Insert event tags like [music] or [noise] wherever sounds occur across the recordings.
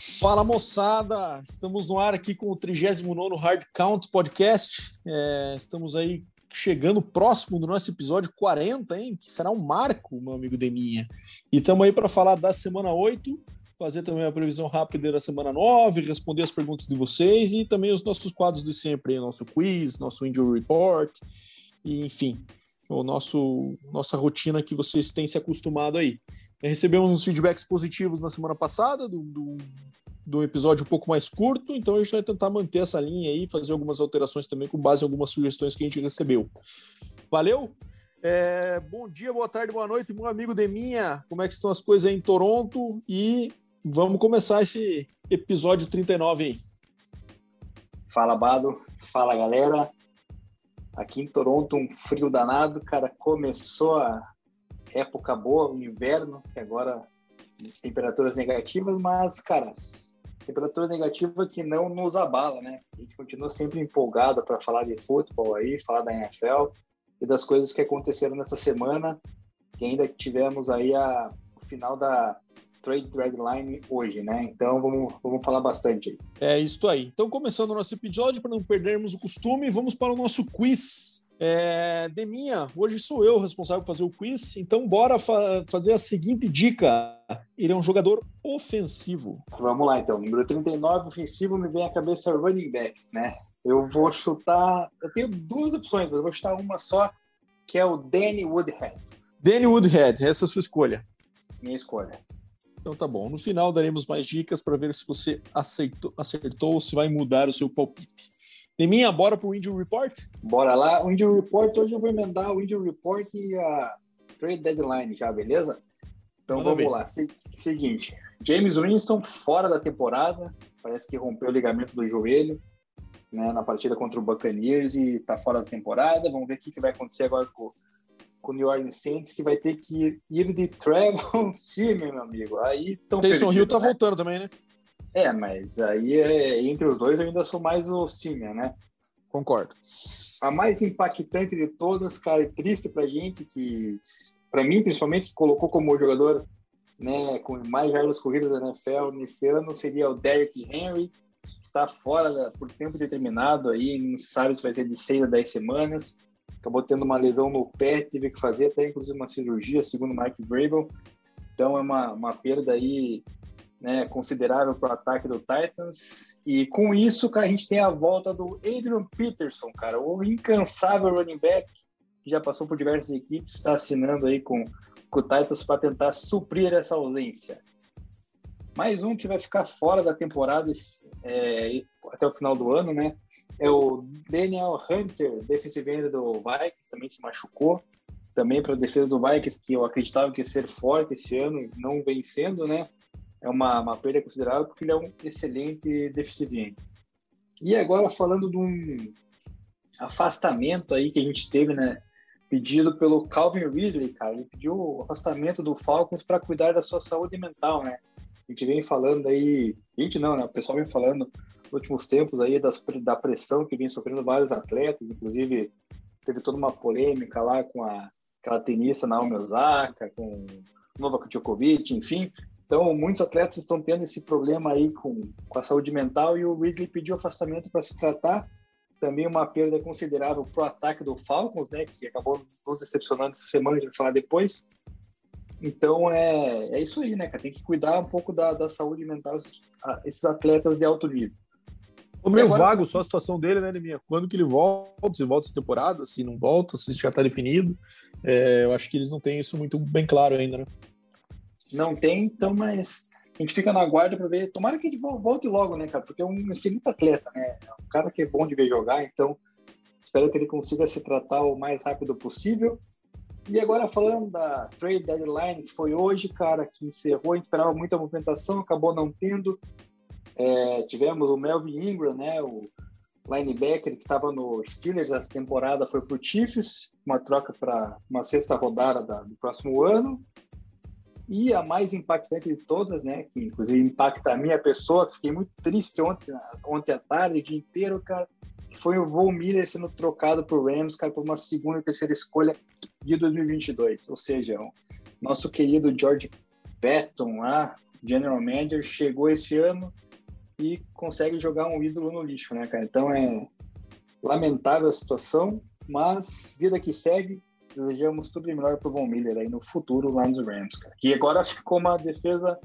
Fala moçada, estamos no ar aqui com o 39 Hard Count Podcast. É, estamos aí chegando próximo do nosso episódio 40, hein? Que será um marco, meu amigo Deminha. E estamos aí para falar da semana 8, fazer também a previsão rápida da semana 9, responder as perguntas de vocês e também os nossos quadros de sempre, nosso quiz, nosso injury report, e enfim, o nosso nossa rotina que vocês têm se acostumado aí. Recebemos uns feedbacks positivos na semana passada, do, do, do, episódio um pouco mais curto, então a gente vai tentar manter essa linha aí, fazer algumas alterações também com base em algumas sugestões que a gente recebeu. Valeu? É, bom dia, boa tarde, boa noite, meu amigo Deminha. Como é que estão as coisas aí em Toronto? E vamos começar esse episódio 39 aí. Fala, Bado. Fala, galera. Aqui em Toronto, um frio danado, cara. Começou a época boa, o inverno, que agora temperaturas negativas, mas, cara, temperatura negativa que não nos abala, né? A gente continua sempre empolgado para falar de futebol aí, falar da NFL e das coisas que aconteceram nessa semana, que ainda tivemos aí a, o final da trade deadline hoje, né? Então vamos, vamos falar bastante aí. É isso aí. Então, começando o nosso episódio, para não perdermos o costume, vamos para o nosso quiz é, Deminha, hoje sou eu responsável por fazer o quiz, então bora fa fazer a seguinte dica. Ele é um jogador ofensivo. Vamos lá então. Número 39, ofensivo, me vem à cabeça running backs, né? Eu vou chutar. Eu tenho duas opções, mas eu vou chutar uma só, que é o Danny Woodhead. Danny Woodhead, essa é a sua escolha. Minha escolha. Então tá bom. No final daremos mais dicas para ver se você aceitou, acertou ou se vai mudar o seu palpite. Deminha, bora pro Injury Report? Bora lá. O Injury Report, hoje eu vou emendar o Injury Report e a Trade Deadline já, beleza? Então Manda vamos ver. lá. Seguinte, James Winston fora da temporada, parece que rompeu o ligamento do joelho né, na partida contra o Buccaneers e tá fora da temporada. Vamos ver o que, que vai acontecer agora com, com o New Orleans Saints, que vai ter que ir de Trevor [laughs] Simeon, meu amigo. Aí tão Taysom Hill tá né? voltando também, né? É, mas aí é, entre os dois eu ainda sou mais o Simeon, né? Concordo. A mais impactante de todas, cara, e triste pra gente, que para mim principalmente, que colocou como jogador né, com mais jardas corridas da NFL nesse ano, seria o Derrick Henry, está fora da, por tempo determinado aí, não se sabe se vai ser de 6 a 10 semanas. Acabou tendo uma lesão no pé, teve que fazer até inclusive uma cirurgia, segundo Mark Vrabel. Então é uma, uma perda aí né, considerável para o ataque do Titans. E com isso, a gente tem a volta do Adrian Peterson, cara, o incansável running back, que já passou por diversas equipes, está assinando aí com, com o Titans para tentar suprir essa ausência. Mais um que vai ficar fora da temporada é, até o final do ano, né? É o Daniel Hunter, defensive end do Vikings, também se machucou. Também para a defesa do Vikings, que eu acreditava que ia ser forte esse ano, não vem sendo, né? É uma, uma perda considerável porque ele é um excelente deficiente. E agora falando de um afastamento aí que a gente teve, né? Pedido pelo Calvin Ridley, cara. Ele pediu o afastamento do Falcons para cuidar da sua saúde mental, né? A gente vem falando aí, a gente não, né? O pessoal vem falando nos últimos tempos aí das, da pressão que vem sofrendo vários atletas, inclusive teve toda uma polêmica lá com a, aquela tenista Naomi Osaka, com Novak Djokovic, enfim. Então, muitos atletas estão tendo esse problema aí com, com a saúde mental e o Ridley pediu afastamento para se tratar. Também uma perda considerável para o ataque do Falcons, né, que acabou nos decepcionando essa semana, a gente vai falar depois. Então, é, é isso aí, né, cara? Tem que cuidar um pouco da, da saúde mental esses atletas de alto nível. O meio agora... vago só a situação dele, né, Neminha? Quando que ele volta, se volta essa temporada, se não volta, se já está definido. É, eu acho que eles não têm isso muito bem claro ainda, né? Não tem, então, mas a gente fica na guarda para ver. Tomara que ele volte logo, né, cara? Porque é um excelente atleta, né? É um cara que é bom de ver jogar, então espero que ele consiga se tratar o mais rápido possível. E agora falando da trade deadline, que foi hoje, cara, que encerrou, a gente esperava muita movimentação, acabou não tendo. É, tivemos o Melvin Ingram, né, o linebacker que estava no Steelers essa temporada, foi para o Chiefs, uma troca para uma sexta rodada da, do próximo ano. E a mais impactante de todas, né, que inclusive impacta a minha pessoa, que fiquei muito triste ontem, ontem à tarde, o dia inteiro, cara, foi o Von Miller sendo trocado por Rams, cara, por uma segunda e terceira escolha de 2022. Ou seja, o nosso querido George Patton lá, general manager, chegou esse ano e consegue jogar um ídolo no lixo, né, cara? Então é lamentável a situação, mas vida que segue, desejamos tudo de melhor pro Von Miller aí no futuro lá nos Rams, cara. Que agora ficou uma defesa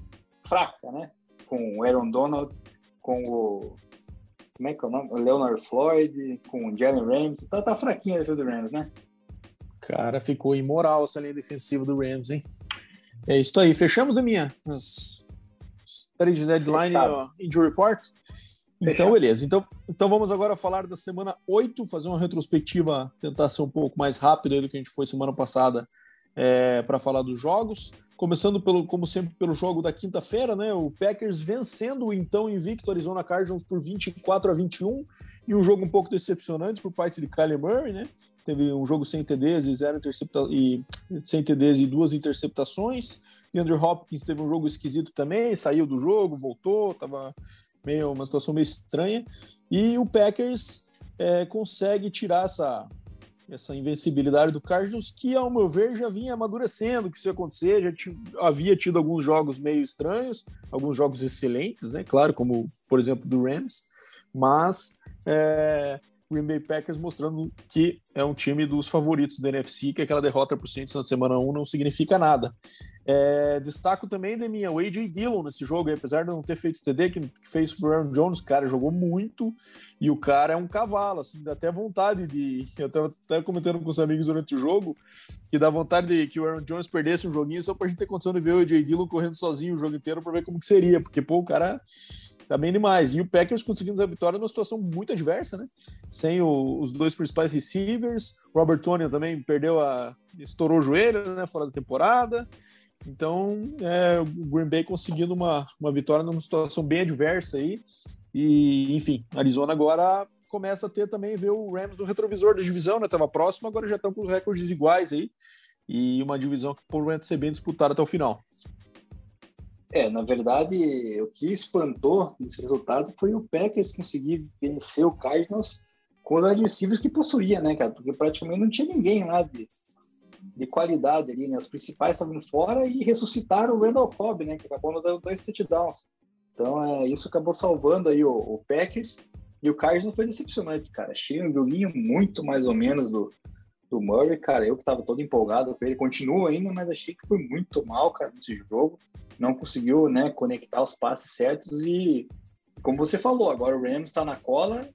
fraca, né? Com o Aaron Donald, com o como é que é o nome? O Leonard Floyd, com o Jalen Rams. Tá, tá fraquinha a defesa do Rams, né? Cara, ficou imoral essa linha defensiva do Rams, hein? É isso aí. Fechamos, minha As três deadline ó, injury report. Então, beleza. Então, então vamos agora falar da semana 8, fazer uma retrospectiva, tentar ser um pouco mais rápido do que a gente foi semana passada é, para falar dos jogos. Começando, pelo, como sempre, pelo jogo da quinta-feira, né? O Packers vencendo o então invicto Arizona Cardinals por 24 a 21, e um jogo um pouco decepcionante por parte de Kyler Murray, né? Teve um jogo sem TDs e zero intercepta e sem TDs e duas interceptações. E Andrew Hopkins teve um jogo esquisito também, saiu do jogo, voltou, tava meio uma situação meio estranha. E o Packers é, consegue tirar essa essa invencibilidade do Cardinals, que, ao meu ver, já vinha amadurecendo que isso ia acontecer, já havia tido alguns jogos meio estranhos, alguns jogos excelentes, né? Claro, como, por exemplo, do Rams, mas é, Green Bay Packers mostrando que é um time dos favoritos da NFC, que aquela derrota por Saints na semana 1 não significa nada. É, destaco também da minha o AJ Dillon nesse jogo, apesar de não ter feito TD, que, fez o Aaron Jones, cara, jogou muito e o cara é um cavalo, assim, dá até vontade de. [laughs] Eu tava até comentando com os amigos durante o jogo que dá vontade de que o Aaron Jones perdesse um joguinho só pra gente ter condição de ver o AJ Dillon correndo sozinho o jogo inteiro pra ver como que seria, porque, pô, o cara tá bem demais. E o Packers conseguindo a vitória numa situação muito adversa, né? Sem o, os dois principais receivers. Robert Tony também perdeu a. estourou o joelho, né? Fora da temporada. Então, é, o Green Bay conseguindo uma, uma vitória numa situação bem adversa aí. E, enfim, Arizona agora começa a ter também, ver o Rams no retrovisor da divisão, né? Tava próximo, agora já estão com os recordes iguais aí. E uma divisão que provavelmente ser bem disputada até o final. É, na verdade, o que espantou nesse resultado foi o Packers conseguir vencer o Cardinals com os adversários que possuía, né, cara? Porque praticamente não tinha ninguém lá de, de qualidade ali, né? Os principais estavam fora e ressuscitaram o Randall Cobb, né? Que acabou dando dois touchdowns. Então, é, isso acabou salvando aí o, o Packers. E o Cardinals foi decepcionante, cara. Achei um joguinho muito mais ou menos do, do Murray, cara. Eu que tava todo empolgado com ele, continuo ainda, mas achei que foi muito mal, cara, nesse jogo não conseguiu né, conectar os passes certos e, como você falou, agora o Rams está na cola.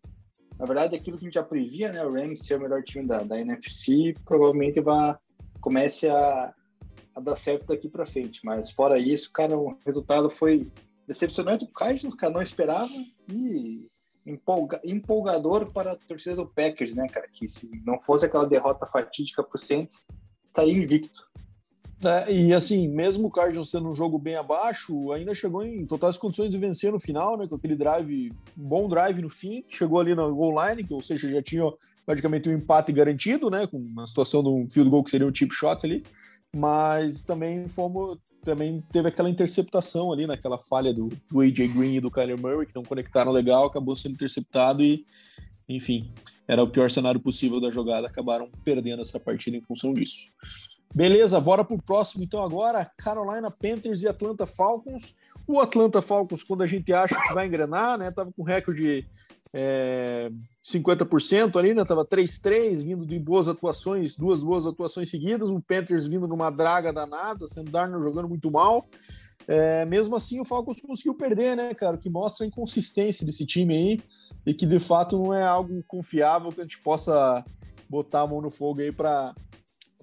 Na verdade, aquilo que a gente já previa, né, o Rams ser o melhor time da, da NFC, provavelmente vai comece a, a dar certo daqui para frente. Mas fora isso, cara, o resultado foi decepcionante. O Cardinals, cara, não esperava e empolga, empolgador para a torcida do Packers, né, cara? Que se não fosse aquela derrota fatídica para o Saints, estaria invicto. É, e assim, mesmo o Cardinals sendo um jogo bem abaixo, ainda chegou em totais condições de vencer no final, né? Com aquele drive, bom drive no fim, chegou ali na goal line, que, ou seja, já tinha praticamente um empate garantido, né? Com uma situação de um field goal que seria um chip shot ali. Mas também fomos, também teve aquela interceptação ali, naquela falha do, do AJ Green e do Kyler Murray, que não conectaram legal, acabou sendo interceptado e, enfim, era o pior cenário possível da jogada, acabaram perdendo essa partida em função disso. Beleza, bora pro próximo então agora, Carolina Panthers e Atlanta Falcons. O Atlanta Falcons, quando a gente acha que vai engrenar, né, tava com recorde é, 50% ali, né, tava 3-3, vindo de boas atuações, duas boas atuações seguidas, o Panthers vindo numa draga danada, sendo Darnold jogando muito mal. É, mesmo assim, o Falcons conseguiu perder, né, cara? O que mostra a inconsistência desse time aí e que de fato não é algo confiável que a gente possa botar a mão no fogo aí para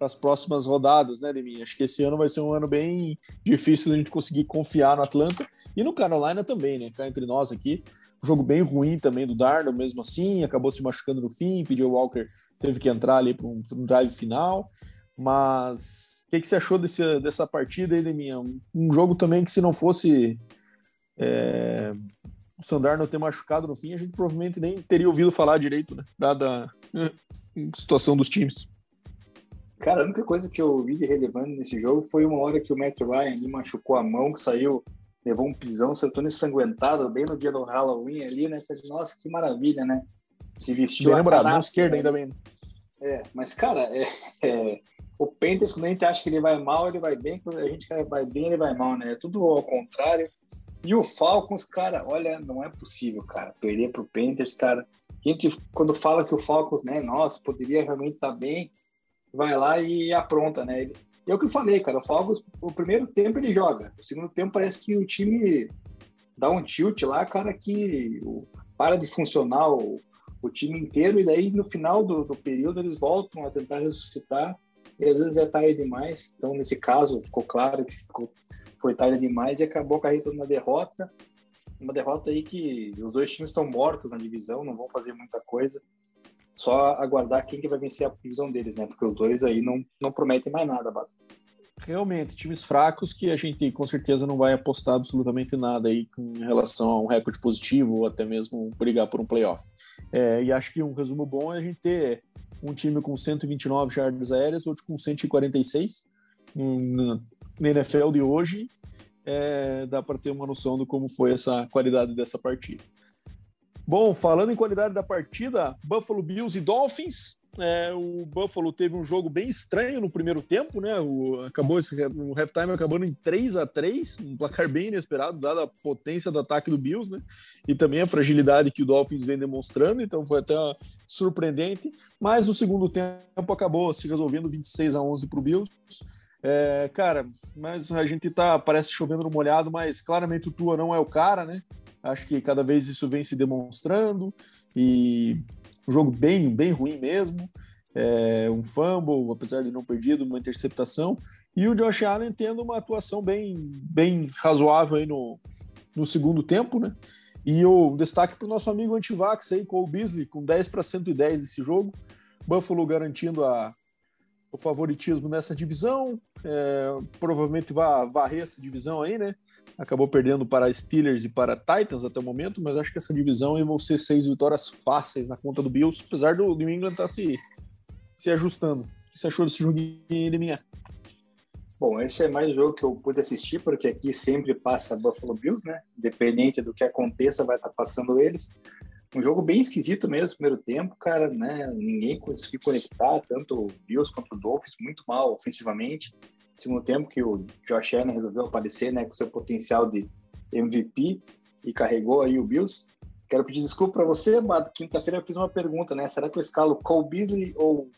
as próximas rodadas, né, Demi? Acho que esse ano vai ser um ano bem difícil a gente conseguir confiar no Atlanta e no Carolina também, né? Cá entre nós aqui. Jogo bem ruim também do Darno, mesmo assim, acabou se machucando no fim, pediu Walker teve que entrar ali para um, um, drive final. Mas o que, que, você achou desse, dessa partida aí, Demi? Um, um jogo também que se não fosse é, o Sandarno ter machucado no fim, a gente provavelmente nem teria ouvido falar direito, né? Dada a situação dos times. Cara, a única coisa que eu vi de relevante nesse jogo foi uma hora que o Matt Ryan machucou a mão, que saiu, levou um pisão, saiu ensanguentado, bem no dia do Halloween ali, né? Falei, nossa, que maravilha, né? Se vestiu bem lembrado, mão esquerda né? ainda bem. É, mas, cara, é, é, o Panthers, quando a gente acha que ele vai mal, ele vai bem, quando a gente vai bem, ele vai mal, né? É tudo ao contrário. E o Falcons, cara, olha, não é possível, cara, perder pro Panthers, cara. A gente, quando fala que o Falcons, né, nossa, poderia realmente estar tá bem, vai lá e apronta, né? E é o que eu falei, cara, o Falcons, o primeiro tempo ele joga, o segundo tempo parece que o time dá um tilt lá, cara, que para de funcionar o, o time inteiro, e daí no final do, do período eles voltam a tentar ressuscitar, e às vezes é tarde demais. Então, nesse caso, ficou claro que ficou, foi tarde demais e acabou carregando na derrota. Uma derrota aí que os dois times estão mortos na divisão, não vão fazer muita coisa. Só aguardar quem que vai vencer a divisão deles, né? Porque os dois aí não, não prometem mais nada, Bato realmente times fracos que a gente com certeza não vai apostar absolutamente nada aí com relação a um recorde positivo ou até mesmo brigar por um playoff. É, e acho que um resumo bom é a gente ter um time com 129 jardas aéreas, outro com 146 na NFL de hoje. É, dá para ter uma noção de como foi essa qualidade dessa partida. Bom, falando em qualidade da partida, Buffalo Bills e Dolphins, é, o Buffalo teve um jogo bem estranho no primeiro tempo, né? O, acabou esse, o halftime acabando em 3 a 3 um placar bem inesperado, dada a potência do ataque do Bills, né? E também a fragilidade que o Dolphins vem demonstrando, então foi até surpreendente. Mas o segundo tempo acabou se resolvendo 26 a 11 para o Bills. É, cara, mas a gente tá, parece chovendo no molhado, mas claramente o Tua não é o cara, né? Acho que cada vez isso vem se demonstrando e um jogo bem, bem ruim mesmo. É, um fumble, apesar de não perdido, uma interceptação. E o Josh Allen tendo uma atuação bem, bem razoável aí no, no segundo tempo, né? E o destaque para o nosso amigo antivax aí, Cole Beasley, com 10 para 110 nesse jogo. Buffalo garantindo a, o favoritismo nessa divisão. É, provavelmente vai varrer essa divisão aí, né? Acabou perdendo para Steelers e para Titans até o momento, mas acho que essa divisão vão ser seis vitórias fáceis na conta do Bills, apesar do New England estar tá se, se ajustando. O que você achou desse joguinho de minha? Bom, esse é mais um jogo que eu pude assistir, porque aqui sempre passa Buffalo Bills, né? Independente do que aconteça, vai estar tá passando eles. Um jogo bem esquisito mesmo, primeiro tempo, cara, né? Ninguém conseguiu conectar, tanto o Bills quanto o Dolphins, muito mal ofensivamente segundo tempo que o Josh Allen resolveu aparecer, né, com seu potencial de MVP e carregou aí o Bills. Quero pedir desculpa para você, Bato. Quinta-feira eu fiz uma pergunta, né? Será que eu escalo Cole Beasley ou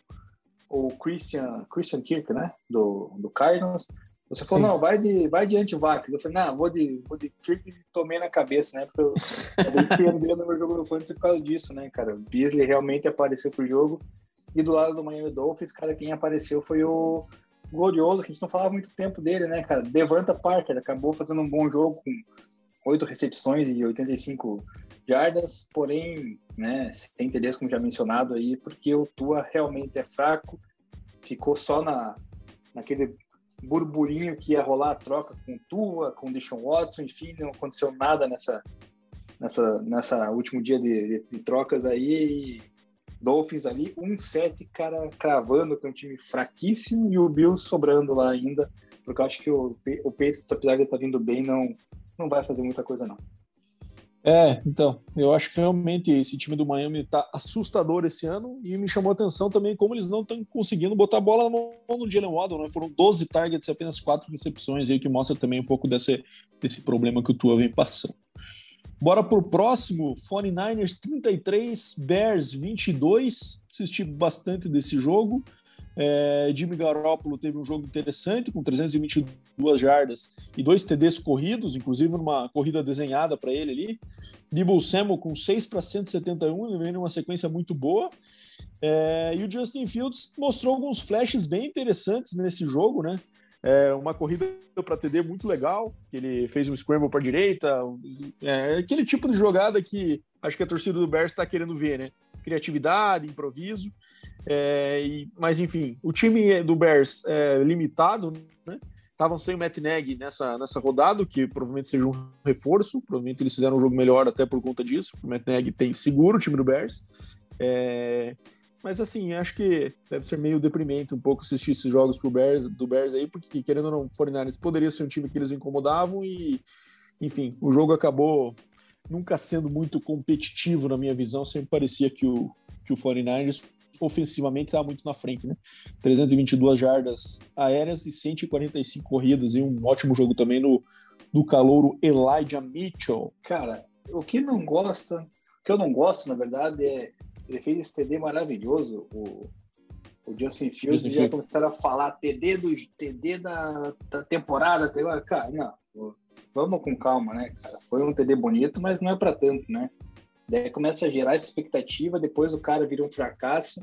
o Christian, Christian Kirk, né? Do, do Cardinals. Você falou, Sim. não, vai de, vai de antivax. Eu falei, não, vou de, vou de Kirk e tomei na cabeça, né? Porque eu acabei [laughs] perdendo meu jogo no Fantasy por causa disso, né, cara? O Beasley realmente apareceu pro jogo. E do lado do Miami Dolphins, cara, quem apareceu foi o glorioso, que a gente não falava muito tempo dele, né, cara? Devanta Parker acabou fazendo um bom jogo com oito recepções e 85 jardas, porém, né, sem interesse, como já mencionado aí, porque o Tua realmente é fraco, ficou só na, naquele burburinho que ia rolar a troca com o Tua, com o Deshaun Watson, enfim, não aconteceu nada nessa nessa nessa último dia de, de, de trocas aí Dolphins ali, 1-7, cara, cravando é um time fraquíssimo e o Bills sobrando lá ainda, porque eu acho que o, o Patriots, apesar de estar tá vindo bem, não, não vai fazer muita coisa, não. É, então, eu acho que realmente esse time do Miami está assustador esse ano e me chamou a atenção também como eles não estão conseguindo botar a bola no, no Jalen Waddle, né? Foram 12 targets e apenas 4 recepções aí, que mostra também um pouco desse, desse problema que o Tua vem passando. Bora pro próximo, 49ers 33, Bears 22. Assisti bastante desse jogo. É, Jimmy Garoppolo teve um jogo interessante, com 322 jardas e dois TDs corridos, inclusive numa corrida desenhada para ele ali. Debo Samuel com 6 para 171, ele vem numa sequência muito boa. É, e o Justin Fields mostrou alguns flashes bem interessantes nesse jogo, né? É uma corrida para TD muito legal, que ele fez um scramble para direita, é aquele tipo de jogada que acho que a torcida do Bears está querendo ver, né? Criatividade, improviso, é, e, mas enfim, o time do Bears é limitado, né? Estavam sem o Matt Nagy nessa, nessa rodada, que provavelmente seja um reforço, provavelmente eles fizeram um jogo melhor até por conta disso, o Matt Nagy tem seguro o time do Bears, é, mas assim, acho que deve ser meio deprimente um pouco assistir esses jogos pro Bears, do Bears aí, porque querendo ou não, o 49ers poderia ser um time que eles incomodavam e, enfim, o jogo acabou nunca sendo muito competitivo na minha visão, sempre parecia que o, que o 49ers ofensivamente está muito na frente, né? 322 jardas aéreas e 145 corridas e um ótimo jogo também no do calouro Elijah Mitchell. Cara, o que não gosta, o que eu não gosto, na verdade, é ele fez esse TD maravilhoso, o, o Justin Fields Justin já começaram a falar TD do TD da, da temporada até agora. Cara, não, vamos com calma, né, cara? Foi um TD bonito, mas não é para tanto, né? Daí começa a gerar essa expectativa, depois o cara vira um fracasso,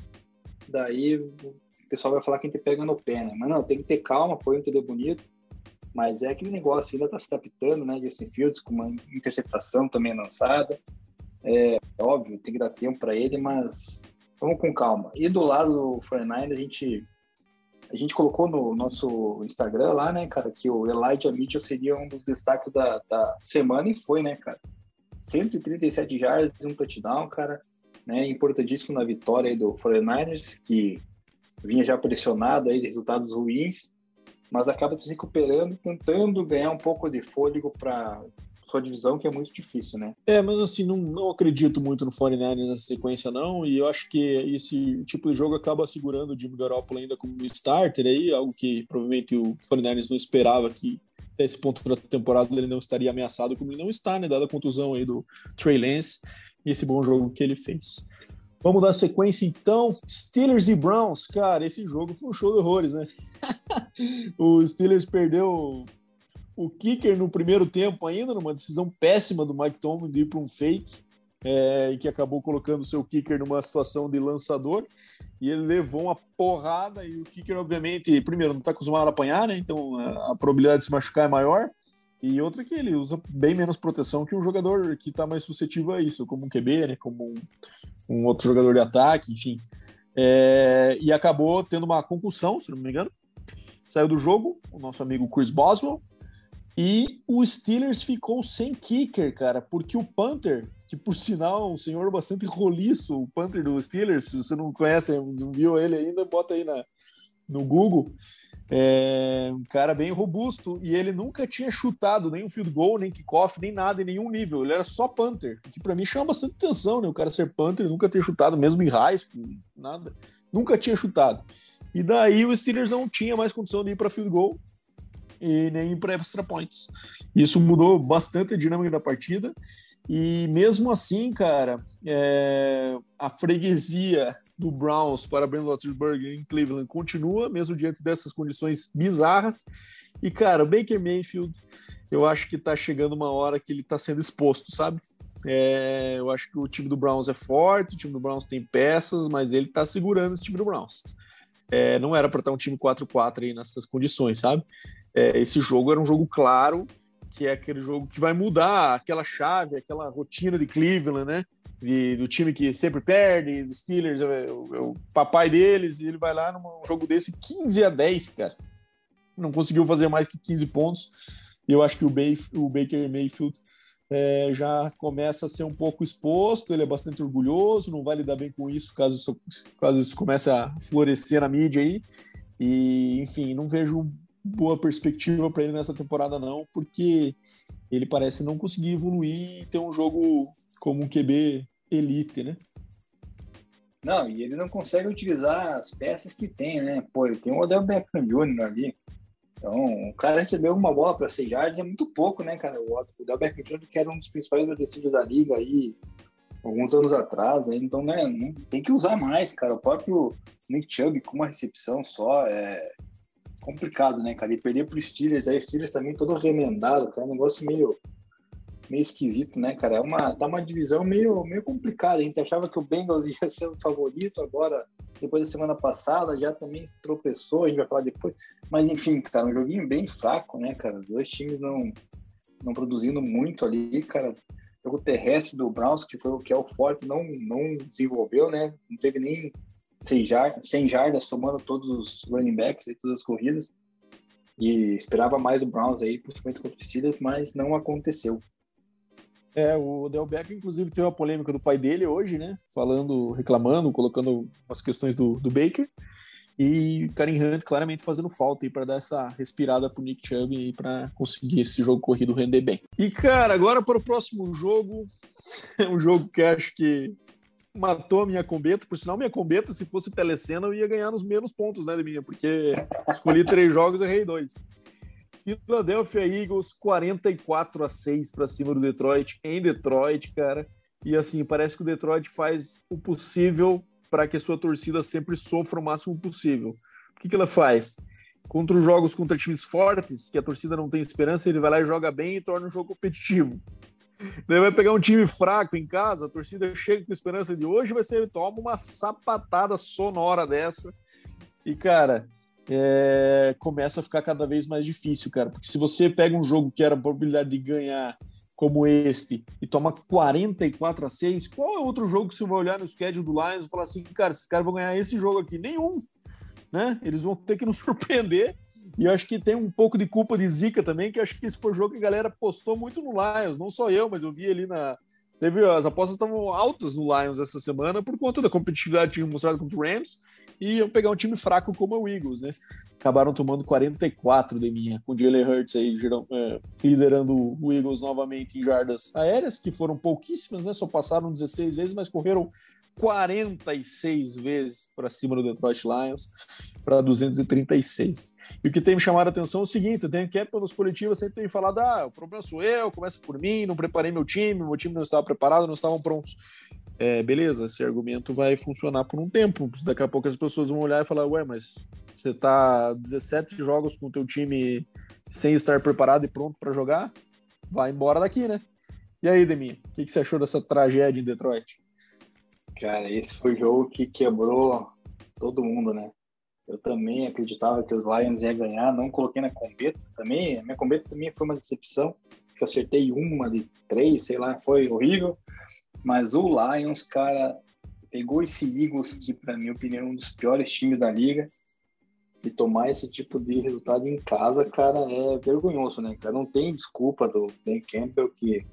daí o pessoal vai falar que a gente pega no pé, né? Mas não, tem que ter calma, foi um TD bonito, mas é aquele negócio, ainda tá se adaptando, né? Justin Fields com uma interceptação também lançada. É, óbvio, tem que dar tempo para ele, mas vamos com calma. E do lado do 49 a gente a gente colocou no nosso Instagram lá, né, cara, que o Elijah Mitchell seria um dos destaques da, da semana e foi, né, cara. 137 jardas e um touchdown, cara, né, importantíssimo na vitória aí do 49ers, que vinha já pressionado aí de resultados ruins, mas acaba se recuperando, tentando ganhar um pouco de fôlego para sua divisão, que é muito difícil, né? É, mas assim, não, não acredito muito no 49ers nessa sequência, não, e eu acho que esse tipo de jogo acaba segurando o Jimmy Garoppolo ainda como starter aí, algo que provavelmente o 49ers não esperava que esse ponto da temporada ele não estaria ameaçado como ele não está, né, dada a contusão aí do Trey Lance e esse bom jogo que ele fez. Vamos dar sequência então. Steelers e Browns. Cara, esse jogo foi um show de horrores, né? [laughs] o Steelers perdeu o kicker no primeiro tempo ainda, numa decisão péssima do Mike Tomlin de ir para um fake, é, e que acabou colocando o seu kicker numa situação de lançador, e ele levou uma porrada, e o kicker, obviamente, primeiro, não está acostumado a apanhar, né? Então a, a probabilidade de se machucar é maior, e outra que ele usa bem menos proteção que um jogador que está mais suscetível a isso, como um QB, né? Como um, um outro jogador de ataque, enfim. É, e acabou tendo uma concussão, se não me engano. Saiu do jogo o nosso amigo Chris Boswell. E o Steelers ficou sem kicker, cara, porque o Panther, que por sinal um senhor bastante roliço, o Panther do Steelers, se você não conhece, não viu ele ainda, bota aí na, no Google. É um cara bem robusto e ele nunca tinha chutado nem um field goal, nem kickoff, nem nada em nenhum nível. Ele era só punter, que para mim chama bastante atenção, né? O cara ser punter, nunca ter chutado, mesmo em high school, nada. Nunca tinha chutado. E daí o Steelers não tinha mais condição de ir para field goal e nem para extra points. Isso mudou bastante a dinâmica da partida. E mesmo assim, cara, é... a freguesia do Browns para Ben Roethlisberger em Cleveland continua, mesmo diante dessas condições bizarras. E, cara, o Baker Mayfield, eu acho que tá chegando uma hora que ele tá sendo exposto, sabe? É, eu acho que o time do Browns é forte, o time do Browns tem peças, mas ele tá segurando esse time do Browns. É, não era para estar um time 4-4 aí nessas condições, sabe? É, esse jogo era um jogo claro, que é aquele jogo que vai mudar aquela chave, aquela rotina de Cleveland, né? de, do time que sempre perde, dos Steelers, é o, é o, papai deles, e ele vai lá num jogo desse 15 a 10, cara. Não conseguiu fazer mais que 15 pontos. E eu acho que o, o Baker Mayfield é, já começa a ser um pouco exposto, ele é bastante orgulhoso, não vai lidar bem com isso caso isso, caso isso comece a florescer na mídia aí. E, enfim, não vejo boa perspectiva para ele nessa temporada, não, porque ele parece não conseguir evoluir e ter um jogo como um QB elite, né? Não, e ele não consegue utilizar as peças que tem, né? Pô, ele tem o Odell Beckham Jr. ali. Então, o cara recebeu uma bola para 6 yards é muito pouco, né, cara? O Odell Beckham Jr. que era um dos principais defensores da liga aí alguns anos atrás, então, né, tem que usar mais, cara. O próprio Nick Chubb com uma recepção só é complicado, né, cara? E perder pro Steelers, aí Steelers também todo remendado, cara, é um negócio meio meio esquisito, né, cara? É uma, tá uma divisão meio, meio complicada. A gente achava que o Bengals [laughs] ia ser o favorito, agora, depois da semana passada, já também tropeçou, a gente vai falar depois. Mas, enfim, cara, um joguinho bem fraco, né, cara? Dois times não, não produzindo muito ali, cara. O terrestre do Browns, que foi o que é o forte, não, não desenvolveu, né? Não teve nem 100 jardas, 100 jardas somando todos os running backs e todas as corridas. E esperava mais o Browns aí, principalmente contra o Steelers, mas não aconteceu. É, o Del Beckham, inclusive, teve uma polêmica do pai dele hoje, né? Falando, reclamando, colocando umas questões do, do Baker. E Karen Hunt claramente fazendo falta aí para dar essa respirada pro Nick Chubb e para conseguir esse jogo corrido render bem. E cara, agora para o próximo jogo, [laughs] é um jogo que acho que matou a minha combeta. Por sinal, minha combeta, se fosse telecena, eu ia ganhar nos menos pontos, né, de minha, porque escolhi três jogos e errei dois. Philadelphia Eagles 44 a 6 para cima do Detroit em Detroit, cara. E assim, parece que o Detroit faz o possível para que a sua torcida sempre sofra o máximo possível. O que, que ela faz? Contra os jogos contra times fortes, que a torcida não tem esperança, ele vai lá e joga bem e torna o jogo competitivo. Daí vai pegar um time fraco em casa, a torcida chega com esperança de hoje, vai ser ele toma uma sapatada sonora dessa. E, cara, é, começa a ficar cada vez mais difícil, cara. Porque se você pega um jogo que era a probabilidade de ganhar como este e toma 44 a 6, qual é outro jogo que você vai olhar no schedule do Lions e falar assim, cara, esses caras vão ganhar esse jogo aqui? Nenhum, né? Eles vão ter que nos [laughs] surpreender. E eu acho que tem um pouco de culpa de zica também, que acho que esse foi o jogo que a galera postou muito no Lions, não só eu, mas eu vi ali na, teve as apostas estavam altas no Lions essa semana por conta da competitividade que tinham mostrado contra o Rams e iam pegar um time fraco como o Eagles, né? Acabaram tomando 44 de minha, com o Jalen Hurts aí é, liderando o Eagles novamente em jardas aéreas, que foram pouquíssimas, né? Só passaram 16 vezes, mas correram 46 vezes para cima do Detroit Lions, para 236. E o que tem me chamado a atenção é o seguinte: tem que nas coletivas sempre tem falado, ah, o problema sou eu, começa por mim, não preparei meu time, meu time não estava preparado, não estavam prontos. É, beleza, esse argumento vai funcionar por um tempo. Daqui a pouco as pessoas vão olhar e falar, ué, mas você tá 17 jogos com o teu time sem estar preparado e pronto para jogar? Vai embora daqui, né? E aí, Demi, o que, que você achou dessa tragédia em Detroit? Cara, esse foi o jogo que quebrou todo mundo, né? Eu também acreditava que os Lions iam ganhar, não coloquei na combeta também. A minha combeta também foi uma decepção, que eu acertei uma de três, sei lá, foi horrível. Mas o Lions, cara, pegou esse Eagles, que, para minha opinião, é um dos piores times da liga, e tomar esse tipo de resultado em casa, cara, é vergonhoso, né, cara? Não tem desculpa do Ben Campbell que,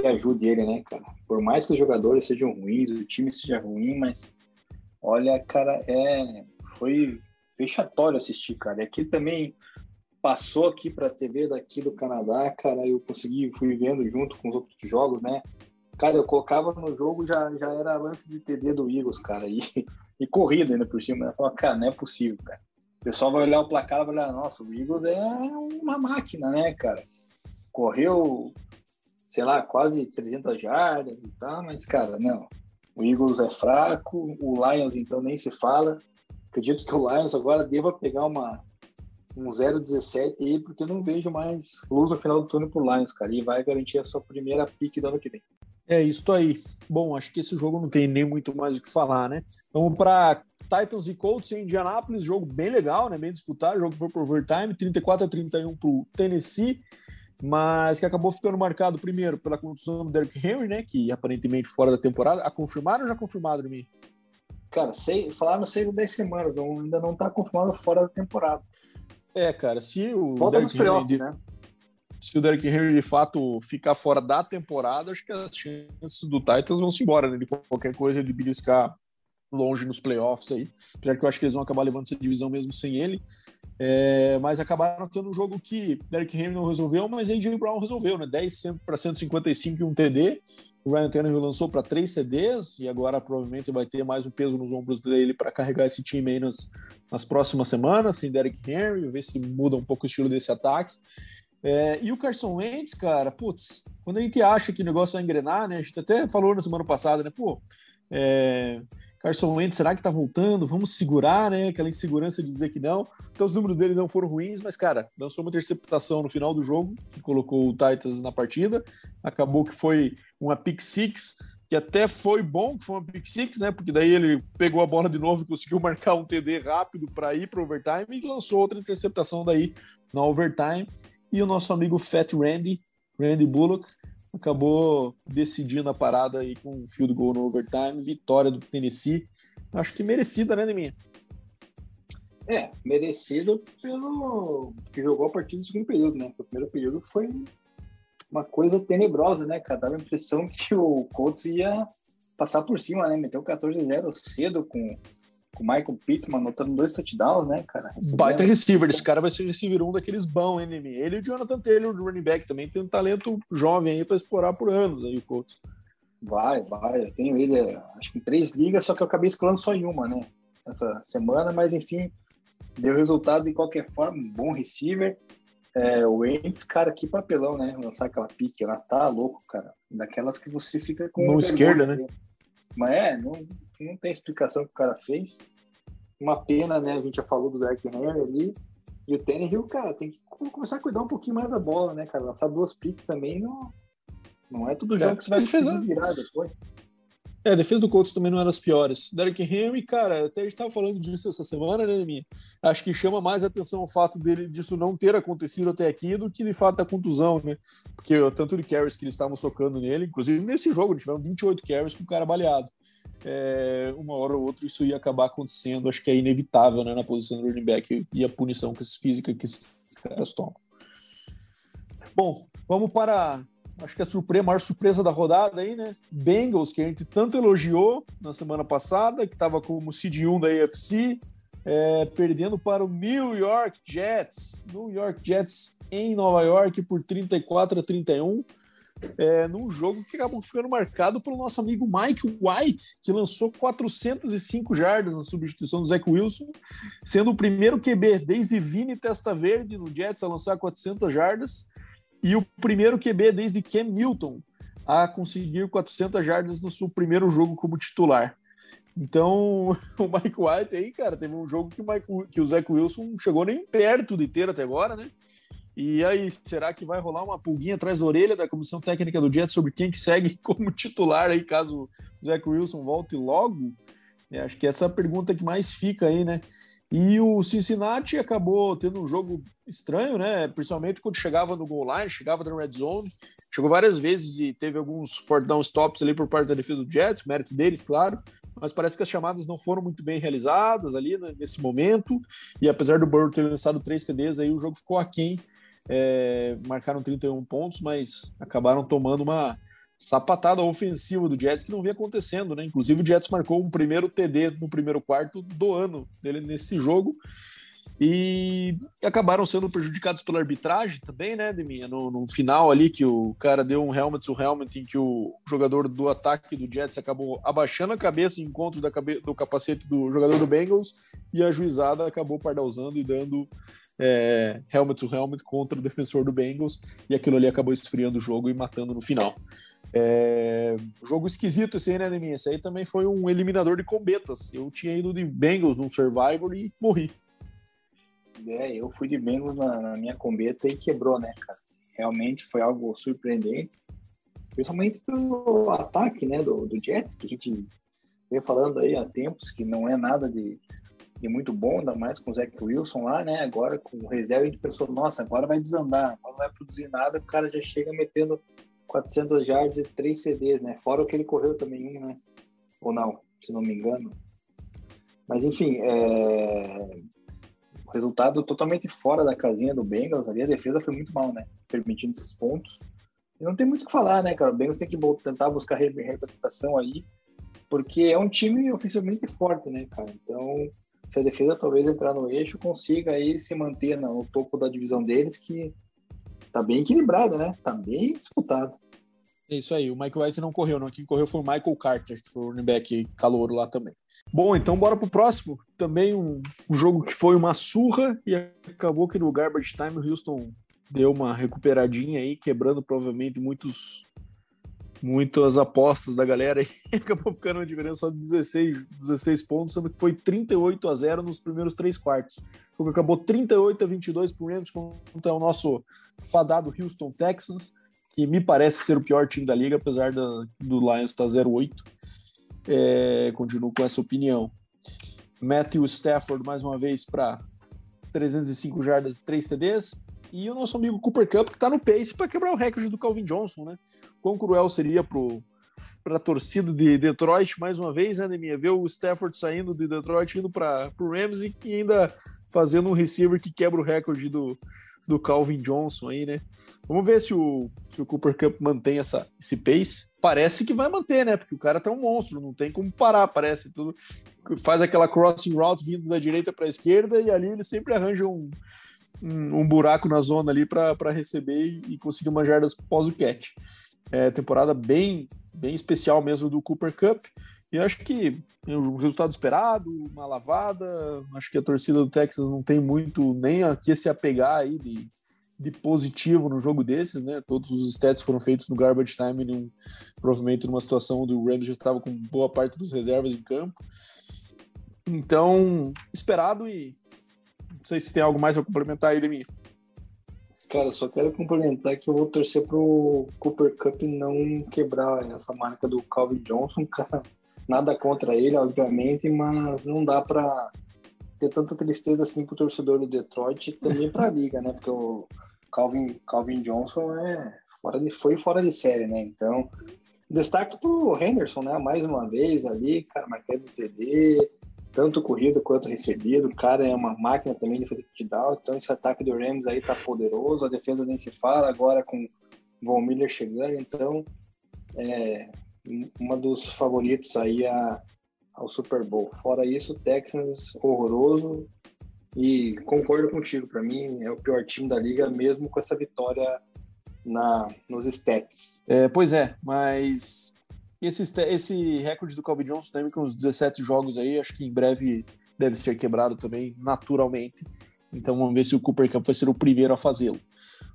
que ajude ele, né, cara? Por mais que os jogadores sejam ruins, o time seja ruim, mas olha, cara, é foi fechatório assistir, cara. E aqui também passou aqui para a TV daqui do Canadá, cara, eu consegui, fui vendo junto com os outros jogos, né? Cara, eu colocava no jogo, já, já era lance de TD do Eagles, cara, e, [laughs] e corrida ainda por cima. Eu falava, cara, não é possível, cara. O pessoal vai olhar o placar e vai olhar, nossa, o Eagles é uma máquina, né, cara? Correu, sei lá, quase 300 jardas e tal, mas, cara, não. O Eagles é fraco, o Lions, então, nem se fala. Acredito que o Lions agora deva pegar uma, um 0,17 aí, porque eu não vejo mais luz no final do turno pro Lions, cara, e vai garantir a sua primeira pique do ano que vem. É isso aí. Bom, acho que esse jogo não tem nem muito mais o que falar, né? Vamos para Titans e Colts em Indianapolis, jogo bem legal, né? Bem disputado, jogo foi por overtime, 34 a 31 para o Tennessee, mas que acabou ficando marcado primeiro pela contusão do Derrick Henry, né? Que aparentemente fora da temporada. A confirmaram ou já confirmaram, Demi? Cara, sei, falaram 6 a 10 semanas, não, ainda não está confirmado fora da temporada. É, cara, se o. Volta Derrick nos playoffs, né? se o Derrick Henry de fato ficar fora da temporada, acho que as chances do Titans vão se embora, né? De qualquer coisa de beliscar longe nos playoffs aí. Apesar que eu acho que eles vão acabar levando essa divisão mesmo sem ele. É, mas acabaram tendo um jogo que Derrick Henry não resolveu, mas AJ Brown resolveu, né? 10 para 155 e um TD. O Ryan Tannehill lançou para três CDs e agora provavelmente vai ter mais um peso nos ombros dele para carregar esse time aí nas, nas próximas semanas, sem Derrick Henry, ver se muda um pouco o estilo desse ataque. É, e o Carson Wentz, cara, putz, quando a gente acha que o negócio vai engrenar, né? A gente até falou na semana passada, né? Pô, é, Carson Wentz, será que tá voltando? Vamos segurar, né? Aquela insegurança de dizer que não. Então os números dele não foram ruins, mas, cara, lançou uma interceptação no final do jogo, que colocou o Titans na partida. Acabou que foi uma pick six, que até foi bom que foi uma pick six, né? Porque daí ele pegou a bola de novo e conseguiu [laughs] marcar um TD rápido para ir para overtime e lançou outra interceptação daí na overtime e o nosso amigo Fat Randy, Randy Bullock, acabou decidindo a parada aí com um field goal no overtime, vitória do Tennessee. Acho que merecida, né, Neminha? É, merecido pelo que jogou a partir do segundo período, né? O primeiro período foi uma coisa tenebrosa, né, cara? Dava a impressão que o Colts ia passar por cima, né? Meteu 14-0 cedo com com o Michael Pittman anotando dois touchdowns, né, cara? Baita receiver, esse cara vai ser receiver um daqueles bons, hein, Ele e o Jonathan Taylor, do running back, também tem um talento jovem aí para explorar por anos aí o Colts. Vai, vai. Eu tenho ele, acho que em três ligas, só que eu acabei escolhendo só em uma, né? Essa semana, mas enfim, deu resultado de qualquer forma. Bom receiver. É, o Ents, cara, que papelão, né? Lançar aquela pique, ela tá louco, cara. Daquelas que você fica com. Mão esquerda, né? Mas é, não, não tem explicação que o cara fez. Uma pena, né? A gente já falou do Derek Henry ali. E o Tannehill, cara, tem que começar a cuidar um pouquinho mais da bola, né, cara? Lançar duas picks também não, não é todo jogo é, que você vai defesa... virar depois. É, a defesa do Colts também não era das piores. Derek Henry, cara, até a gente tava falando disso essa semana, né, minha? Acho que chama mais atenção o fato dele disso não ter acontecido até aqui do que de fato a contusão, né? Porque tanto de carries que eles estavam socando nele, inclusive nesse jogo, tiveram 28 carries com o cara baleado. É, uma hora ou outra isso ia acabar acontecendo, acho que é inevitável, né, na posição do running back e a punição que física que esses caras tomam. Bom, vamos para acho que a surpresa, maior surpresa da rodada aí, né? Bengals, que a gente tanto elogiou na semana passada, que estava como seed 1 da AFC, é, perdendo para o New York Jets. New York Jets em Nova York por 34 a 31. É, num jogo que acabou ficando marcado pelo nosso amigo Mike White, que lançou 405 jardas na substituição do Zach Wilson, sendo o primeiro QB desde Vini Testa Verde no Jets a lançar 400 jardas e o primeiro QB desde Cam Newton a conseguir 400 jardas no seu primeiro jogo como titular. Então, [laughs] o Mike White aí, cara, teve um jogo que o, Mike, que o Zach Wilson chegou nem perto de ter até agora, né? E aí, será que vai rolar uma pulguinha atrás da orelha da comissão técnica do Jets sobre quem que segue [laughs] como titular aí, caso o Zach Wilson volte logo? É, acho que essa é a pergunta que mais fica aí, né? E o Cincinnati acabou tendo um jogo estranho, né? Principalmente quando chegava no goal line, chegava na red zone, chegou várias vezes e teve alguns fourth down stops ali por parte da defesa do Jets, mérito deles, claro, mas parece que as chamadas não foram muito bem realizadas ali né, nesse momento. E apesar do Burrow ter lançado três TDs, aí o jogo ficou aquém. É, marcaram 31 pontos, mas acabaram tomando uma sapatada ofensiva do Jets que não vinha acontecendo, né? Inclusive o Jets marcou um primeiro TD no primeiro quarto do ano dele nesse jogo e acabaram sendo prejudicados pela arbitragem também, né, Deminha? No, no final ali que o cara deu um helmet to helmet em que o jogador do ataque do Jets acabou abaixando a cabeça em encontro da cabe do capacete do jogador do Bengals e a juizada acabou pardalzando e dando é, helmet to helmet contra o defensor do Bengals e aquilo ali acabou esfriando o jogo e matando no final. É, jogo esquisito esse aí, né, Neminha? Esse aí também foi um eliminador de combetas. Eu tinha ido de Bengals num Survivor e morri. É, eu fui de Bengals na, na minha combeta e quebrou, né, cara? Realmente foi algo surpreendente. Principalmente pelo ataque, né, do, do Jets, que a gente vem falando aí há tempos, que não é nada de, de muito bom, ainda mais com o Zach Wilson lá, né? Agora com o reserva, a gente pensou, nossa, agora vai desandar, agora não vai produzir nada, o cara já chega metendo 400 yards e 3 CDs, né? Fora o que ele correu também um, né? Ou não, se não me engano. Mas enfim, é... resultado totalmente fora da casinha do Bengals ali, a defesa foi muito mal, né? Permitindo esses pontos. E não tem muito o que falar, né, cara? O Bengals tem que tentar buscar reabilitação aí, porque é um time oficialmente forte, né, cara? Então, se a defesa talvez entrar no eixo, consiga aí se manter no topo da divisão deles, que tá bem equilibrada, né? Tá bem disputado. É isso aí, o Michael White não correu, não. Quem correu foi o Michael Carter, que foi o running back calouro lá também. Bom, então bora pro próximo. Também um, um, jogo que foi uma surra e acabou que no garbage time o Houston deu uma recuperadinha aí, quebrando provavelmente muitos muitas apostas da galera e [laughs] acabou ficando uma diferença só de 16, 16 pontos, sendo que foi 38 a 0 nos primeiros três quartos. O jogo acabou 38 a 22 por Rams contra o nosso fadado Houston Texans, que me parece ser o pior time da liga, apesar da, do Lions estar 0-8. É, continuo com essa opinião. Matthew Stafford mais uma vez para 305 jardas e 3 TDs. E o nosso amigo Cooper Cup, que está no pace para quebrar o recorde do Calvin Johnson, né? Quão cruel seria para a torcida de Detroit, mais uma vez, né, Neminha? Ver o Stafford saindo de Detroit, indo para o Ramsey e ainda fazendo um receiver que quebra o recorde do, do Calvin Johnson aí, né? Vamos ver se o, se o Cooper Cup mantém essa, esse pace. Parece que vai manter, né? Porque o cara tá um monstro, não tem como parar, parece. Tudo faz aquela crossing route vindo da direita para a esquerda e ali ele sempre arranja um, um, buraco na zona ali para receber e, conseguir uma jardas pós o catch. É, temporada bem bem especial mesmo do Cooper Cup. E acho que o resultado esperado, uma lavada. Acho que a torcida do Texas não tem muito nem a que se apegar aí de, de positivo no jogo desses, né? Todos os stats foram feitos no garbage time, num, provavelmente numa situação onde o Rams já estava com boa parte dos reservas em campo. Então, esperado e não sei se tem algo mais a complementar aí de mim. Cara, só quero complementar que eu vou torcer pro Cooper Cup não quebrar essa marca do Calvin Johnson, [laughs] cara. Nada contra ele, obviamente, mas não dá para ter tanta tristeza assim pro torcedor do Detroit e também pra liga, né? Porque o Calvin, Calvin Johnson é fora de, foi fora de série, né? Então, destaque pro Henderson, né? Mais uma vez ali, cara, marcando TD, tanto corrido quanto recebido. O cara é uma máquina também de fazer touchdown. Então, esse ataque do Rams aí tá poderoso. A defesa nem se fala, agora com Von Miller chegando. Então, é, uma dos favoritos aí a, ao Super Bowl. Fora isso, Texans horroroso e concordo contigo, para mim é o pior time da liga mesmo com essa vitória na nos stats. É, pois é, mas esse, esse recorde do Calvin Johnson também com os 17 jogos aí, acho que em breve deve ser quebrado também, naturalmente. Então vamos ver se o Cooper Cup vai ser o primeiro a fazê-lo.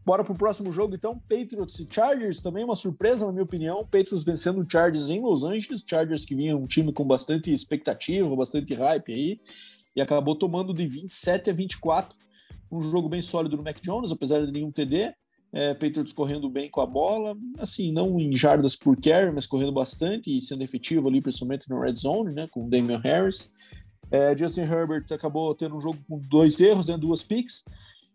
Bora pro próximo jogo, então. Patriots e Chargers, também uma surpresa, na minha opinião. Patriots vencendo o Chargers em Los Angeles. Chargers que vinha um time com bastante expectativa, bastante hype aí. E acabou tomando de 27 a 24. Um jogo bem sólido do Mac Jones, apesar de nenhum TD. É, Patriots correndo bem com a bola, assim, não em jardas por carry, mas correndo bastante e sendo efetivo ali, principalmente no red zone, né, com o Damian Harris. É, Justin Herbert acabou tendo um jogo com dois erros, né, duas picks,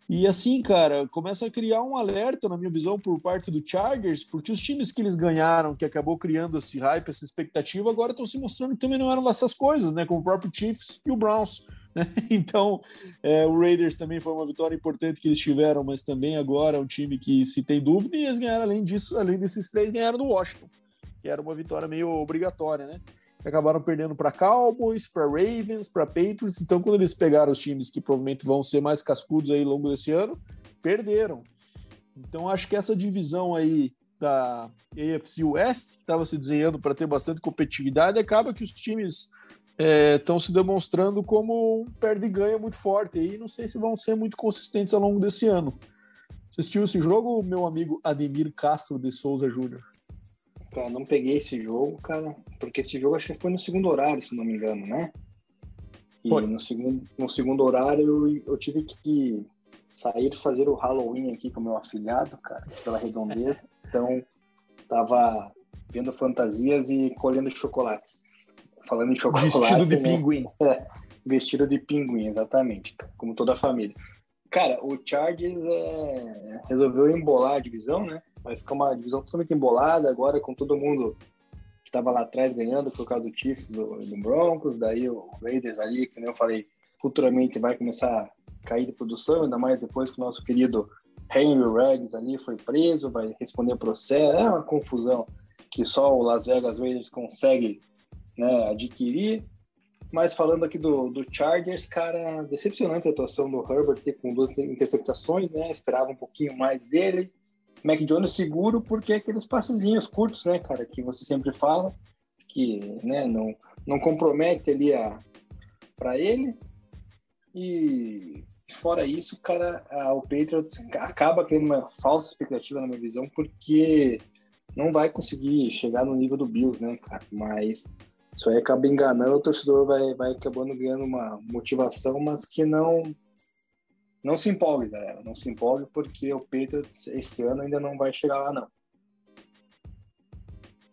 e assim, cara, começa a criar um alerta, na minha visão, por parte do Chargers, porque os times que eles ganharam, que acabou criando esse hype, essa expectativa, agora estão se mostrando que também não eram essas coisas, né? Como o próprio Chiefs e o Browns. [laughs] Então, é, o Raiders também foi uma vitória importante que eles tiveram, mas também agora é um time que se tem dúvida, e eles ganharam, além disso, além desses três, ganharam do Washington, que era uma vitória meio obrigatória, né? acabaram perdendo para Cowboys, para Ravens, para Patriots. Então, quando eles pegaram os times que provavelmente vão ser mais cascudos aí ao longo desse ano, perderam. Então, acho que essa divisão aí da AFC West, que estava se desenhando para ter bastante competitividade, acaba que os times estão é, se demonstrando como um perde e ganha muito forte. E não sei se vão ser muito consistentes ao longo desse ano. Assistiu esse jogo, meu amigo Ademir Castro de Souza Júnior? Cara, não peguei esse jogo, cara, porque esse jogo acho que foi no segundo horário, se não me engano, né? E foi. no segundo, no segundo horário eu, eu tive que sair fazer o Halloween aqui com meu afilhado, cara, pela redondeza. [laughs] Então, tava vendo fantasias e colhendo chocolates. Falando em chocolate. Vestido de né? pinguim. [laughs] É, vestido de pinguim, exatamente, como toda a família. Cara, o Chargers é, resolveu embolar a divisão, né? Vai ficar uma divisão totalmente embolada agora com todo mundo que estava lá atrás ganhando por causa do Chiefs, do, do, Broncos, daí o Raiders ali, que nem eu falei, futuramente vai começar a cair de produção, ainda mais depois que o nosso querido Henry Ruggs ali foi preso, vai responder processo, é uma confusão que só o Las Vegas Raiders consegue né, adquirir. Mas falando aqui do, do Chargers, cara, decepcionante a atuação do Herbert com duas interceptações, né? Esperava um pouquinho mais dele. Mac Jones seguro porque aqueles passezinhos curtos, né, cara, que você sempre fala, que né, não, não compromete ali a para ele. E fora isso, cara, a, o Patriots acaba criando uma falsa expectativa na minha visão, porque não vai conseguir chegar no nível do Bills, né, cara? Mas isso aí acaba enganando, o torcedor vai, vai acabando ganhando uma motivação, mas que não não se empolgue, galera. Não se empolgue, porque o Patriots esse ano ainda não vai chegar lá, não.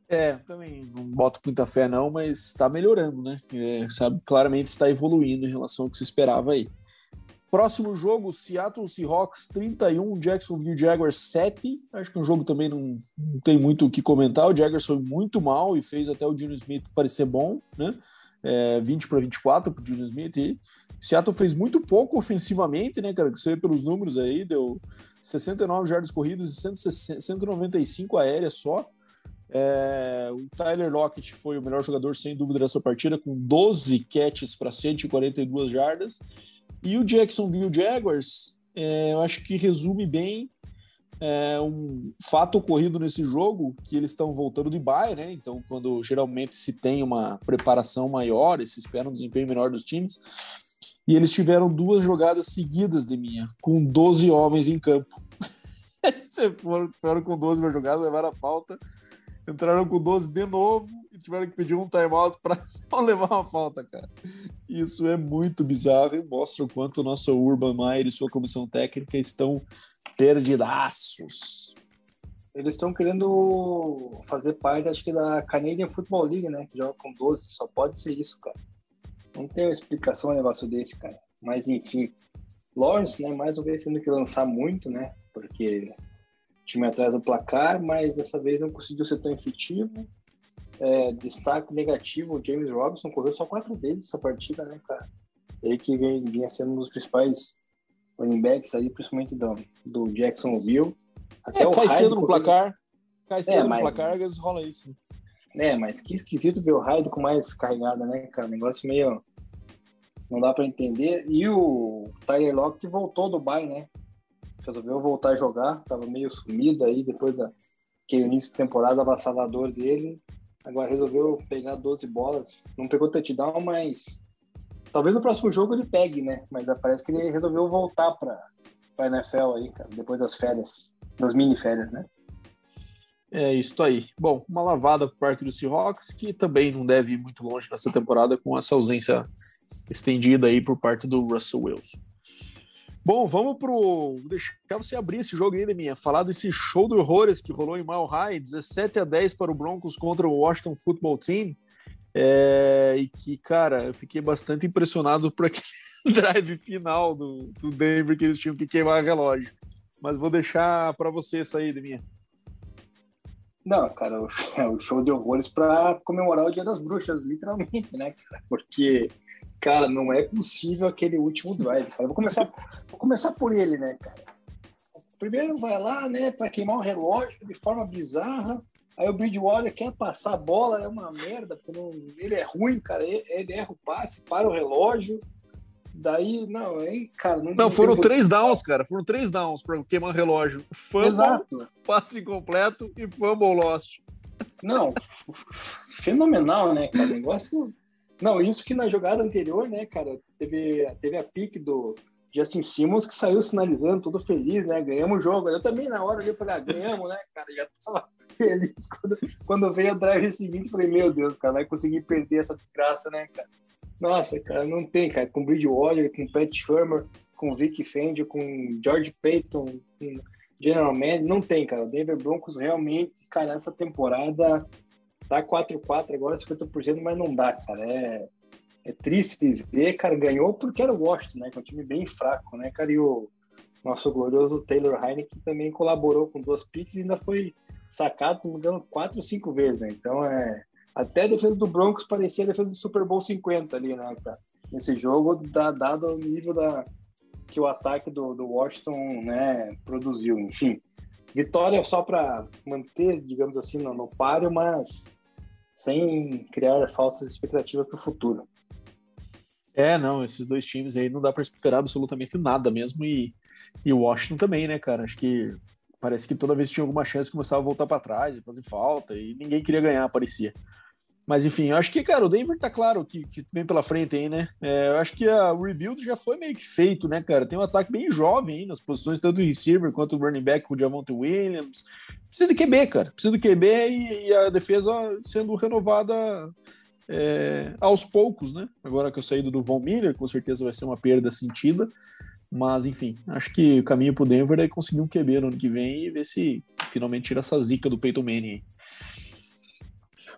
É, também não boto muita fé, não, mas está melhorando, né? É, sabe, claramente está evoluindo em relação ao que se esperava aí. Próximo jogo, Seattle Seahawks 31, Jacksonville Jaguars 7. Acho que um jogo também não, não tem muito o que comentar. O Jaguars foi muito mal e fez até o Dino Smith parecer bom, né? É, 20 para 24 para o Dino Smith. E Seattle fez muito pouco ofensivamente, né, cara? Que você vê pelos números aí, deu 69 jardas corridas e 195 aéreas só. É, o Tyler Lockett foi o melhor jogador, sem dúvida, dessa partida, com 12 catches para 142 jardas. E o Jacksonville Jaguars, é, eu acho que resume bem é, um fato ocorrido nesse jogo que eles estão voltando de bye, né? Então, quando geralmente se tem uma preparação maior se espera um desempenho melhor dos times, e eles tiveram duas jogadas seguidas de minha, com 12 homens em campo. [laughs] Foram, foram com 12 uma jogada, levaram a falta, entraram com 12 de novo e tiveram que pedir um timeout para não [laughs] levar uma falta, cara. Isso é muito bizarro e mostra o quanto o nosso Urban Meyer e sua comissão técnica estão perdidaços. Eles estão querendo fazer parte, acho que, da Canadian Football League, né? Que joga com 12. Só pode ser isso, cara. Não tem explicação um negócio desse, cara. Mas, enfim. Lawrence, né? Mais uma vez tendo que lançar muito, né? Porque o time atrás do placar, mas dessa vez não conseguiu ser tão efetivo. É, destaque negativo, o James Robinson correu só quatro vezes essa partida, né, cara? Ele que vem, vinha sendo um dos principais running backs aí, principalmente do, do Jacksonville. Até é, cai cedo no placar. Cai é, cedo é, no mas... placar, às vezes rola isso. É, mas que esquisito ver o Hyde com mais carregada, né, cara? Negócio meio. Não dá para entender. E o Tyler Lockett voltou do bye, né? Resolveu voltar a jogar. Tava meio sumido aí depois daquele início de temporada avassalador dele. Agora resolveu pegar 12 bolas. Não pegou touchdown, mas Talvez no próximo jogo ele pegue, né? Mas parece que ele resolveu voltar para a NFL aí, cara, depois das férias, das mini férias, né? É isso aí. Bom, uma lavada por parte do Seahawks, que também não deve ir muito longe nessa temporada com essa ausência estendida aí por parte do Russell Wilson. Bom, vamos pro. Vou deixar você abrir esse jogo aí, minha. Falar desse show de horrores que rolou em Mile High, 17 a 10 para o Broncos contra o Washington Football Team. É, e que, cara, eu fiquei bastante impressionado por aquele [laughs] drive final do, do Denver que eles tinham que queimar o relógio. Mas vou deixar para você essa aí, minha. Não, cara, [laughs] é o show de horrores para comemorar o Dia das Bruxas, literalmente, né, cara? Porque, cara, não é possível aquele último drive, cara. Vou começar, vou começar por ele, né, cara? Primeiro vai lá, né, para queimar o relógio de forma bizarra. Aí o Bridgewater quer passar a bola, é uma merda, ele é ruim, cara. Ele, ele, erra o passe, para o relógio. Daí, não, aí, cara. Não, não foram três downs, cara. Foram três downs para queimar o relógio: fumble, Exato. passe incompleto e fumble lost. Não, fenomenal, né, cara? Negócio. Não, isso que na jogada anterior, né, cara, teve, teve a pique do Justin Simmons que saiu sinalizando, todo feliz, né? Ganhamos o jogo. Eu também, na hora, eu falei, ah, ganhamos, né, cara? Já tava [laughs] feliz quando, quando veio o drive seguinte. Falei, meu Deus, cara, vai conseguir perder essa desgraça, né, cara? Nossa, cara, não tem, cara. Com Bridgewater, com Pat Shermer, com Vic Fendi, com George Payton, com General Man, não tem, cara. O Denver Broncos realmente, cara, essa temporada tá 4-4 agora, 50%, mas não dá, cara. É, é triste ver, cara. Ganhou porque era o Washington, né? Que é um time bem fraco, né, cara? E o nosso glorioso Taylor Heineken também colaborou com duas picks e ainda foi sacado, engano, quatro ou cinco vezes, né? Então é. Até a defesa do Broncos parecia a defesa do Super Bowl 50 ali, né, cara? Nesse jogo, dado o nível da, que o ataque do, do Washington né, produziu. Enfim, vitória só para manter, digamos assim, no, no páreo, mas sem criar falsas expectativas para o futuro. É, não, esses dois times aí não dá para esperar absolutamente nada mesmo. E, e o Washington também, né, cara? Acho que Parece que toda vez que tinha alguma chance começava a voltar para trás, fazer falta, e ninguém queria ganhar, parecia. Mas enfim, eu acho que, cara, o Denver tá claro que, que vem pela frente aí, né? É, eu acho que a, o rebuild já foi meio que feito, né, cara? Tem um ataque bem jovem aí nas posições, tanto do receiver quanto do running back com o Javonte Williams. Precisa de QB, cara. Precisa de QB e, e a defesa sendo renovada é, aos poucos, né? Agora que eu saí do Von Miller, com certeza vai ser uma perda sentida. Mas, enfim, acho que o caminho pro Denver é conseguir um QB no ano que vem e ver se finalmente tira essa zica do Peyton Manning.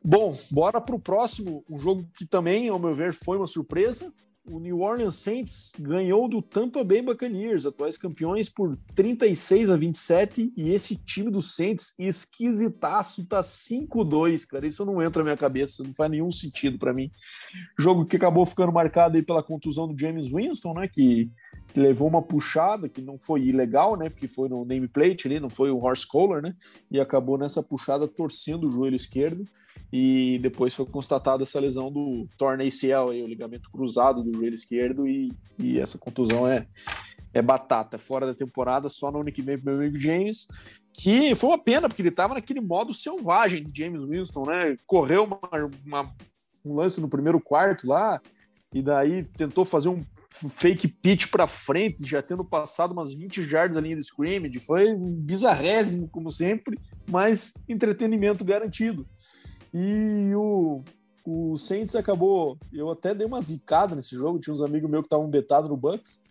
Bom, bora pro próximo, um jogo que também, ao meu ver, foi uma surpresa. O New Orleans Saints ganhou do Tampa Bay Buccaneers, atuais campeões, por 36 a 27. E esse time do Saints, esquisitaço, tá 5-2, cara. Isso não entra na minha cabeça, não faz nenhum sentido para mim. Jogo que acabou ficando marcado aí pela contusão do James Winston, né? Que levou uma puxada que não foi ilegal, né? Porque foi no nameplate ali, não foi o horse collar, né? E acabou nessa puxada torcendo o joelho esquerdo e depois foi constatada essa lesão do torn ACL, aí, o ligamento cruzado do joelho esquerdo e, e essa contusão é é batata, fora da temporada, só no ano que vem pro meu amigo James, que foi uma pena, porque ele tava naquele modo selvagem de James Winston, né? Correu uma, uma, um lance no primeiro quarto lá, e daí tentou fazer um fake pitch para frente, já tendo passado umas 20 jardas da linha de scrimmage. Foi bizarrésimo, como sempre, mas entretenimento garantido. E o, o Saints acabou. Eu até dei uma zicada nesse jogo. Tinha uns amigos meus que estavam betados no Bucks.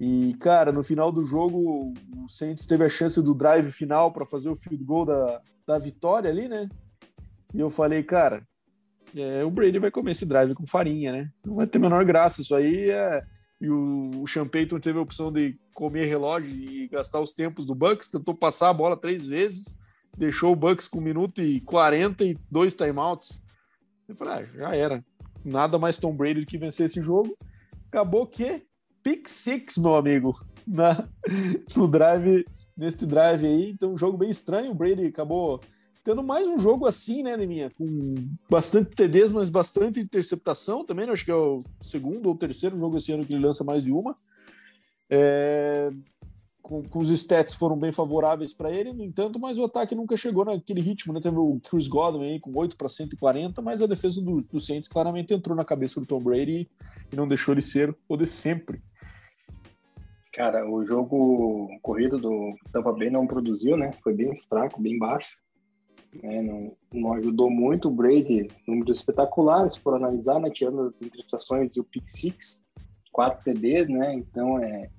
E, cara, no final do jogo, o Saints teve a chance do drive final para fazer o field goal da, da vitória ali, né? E eu falei, cara, é, o Brady vai comer esse drive com farinha, né? Não vai ter menor graça. Isso aí é. E o, o Sean teve a opção de comer relógio e gastar os tempos do Bucks, tentou passar a bola três vezes, deixou o Bucks com 1 minuto e 40 e dois timeouts. Eu falei, ah, já era. Nada mais Tom Brady do que vencer esse jogo. Acabou que pick six, meu amigo, na, [laughs] no drive, neste drive aí. Então, um jogo bem estranho. O Brady acabou tendo mais um jogo assim, né, Neminha? Com bastante TDs, mas bastante interceptação também. Né? Acho que é o segundo ou terceiro jogo esse ano que ele lança mais de uma. É... Com, com, os stats foram bem favoráveis para ele, no entanto, mas o ataque nunca chegou naquele ritmo, né? Teve o Chris Godwin aí com 8 para 140, mas a defesa do, do Saints claramente entrou na cabeça do Tom Brady e não deixou ele ser o de sempre. Cara, o jogo corrido do Tampa Bay não produziu, né? Foi bem fraco, bem baixo né? Não, não ajudou muito o Brady, números espetaculares, por analisar, né? Tirando as interceptações e o pick six, quatro TDs, né? Então, é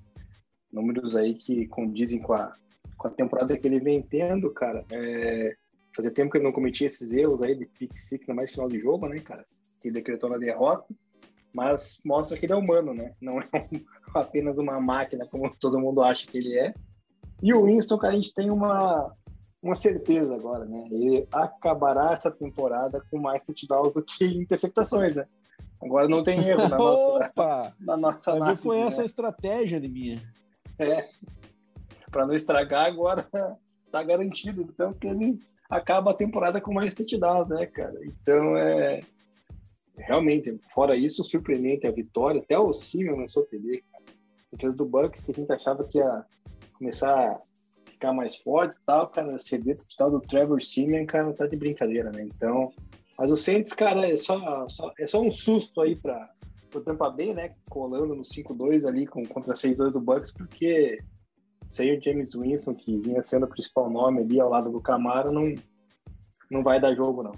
números aí que condizem com a, com a temporada que ele vem tendo, cara. É, fazia tempo que ele não cometia esses erros aí de pick six na mais final de jogo, né, cara? Que decretou na derrota, mas mostra que ele é humano, né? Não é um, [laughs] apenas uma máquina como todo mundo acha que ele é. E o Winston, cara, a gente tem uma, uma certeza agora, né? Ele acabará essa temporada com mais touchdowns do que interceptações, né? Agora não tem erro na nossa, Opa! [laughs] na nossa análise, foi essa né? a estratégia de minha. É. Para não estragar, agora [laughs] tá garantido. Então que ele acaba a temporada com mais touchdowns, né, cara? Então é realmente, fora isso, surpreendente a vitória. Até o Simeon começou a perder, cara. Defesa do Bucks, que a gente achava que ia começar ficar mais forte e tal, cara, CD total do Trevor Simeon, cara, tá de brincadeira, né? Então, mas o Saints, cara, é só, só é só um susto aí para o Tampa Bay, né? Colando no 5-2 ali com, contra 6-2 do Bucks, porque sem o James Winston, que vinha sendo o principal nome ali ao lado do Camaro, não, não vai dar jogo, não.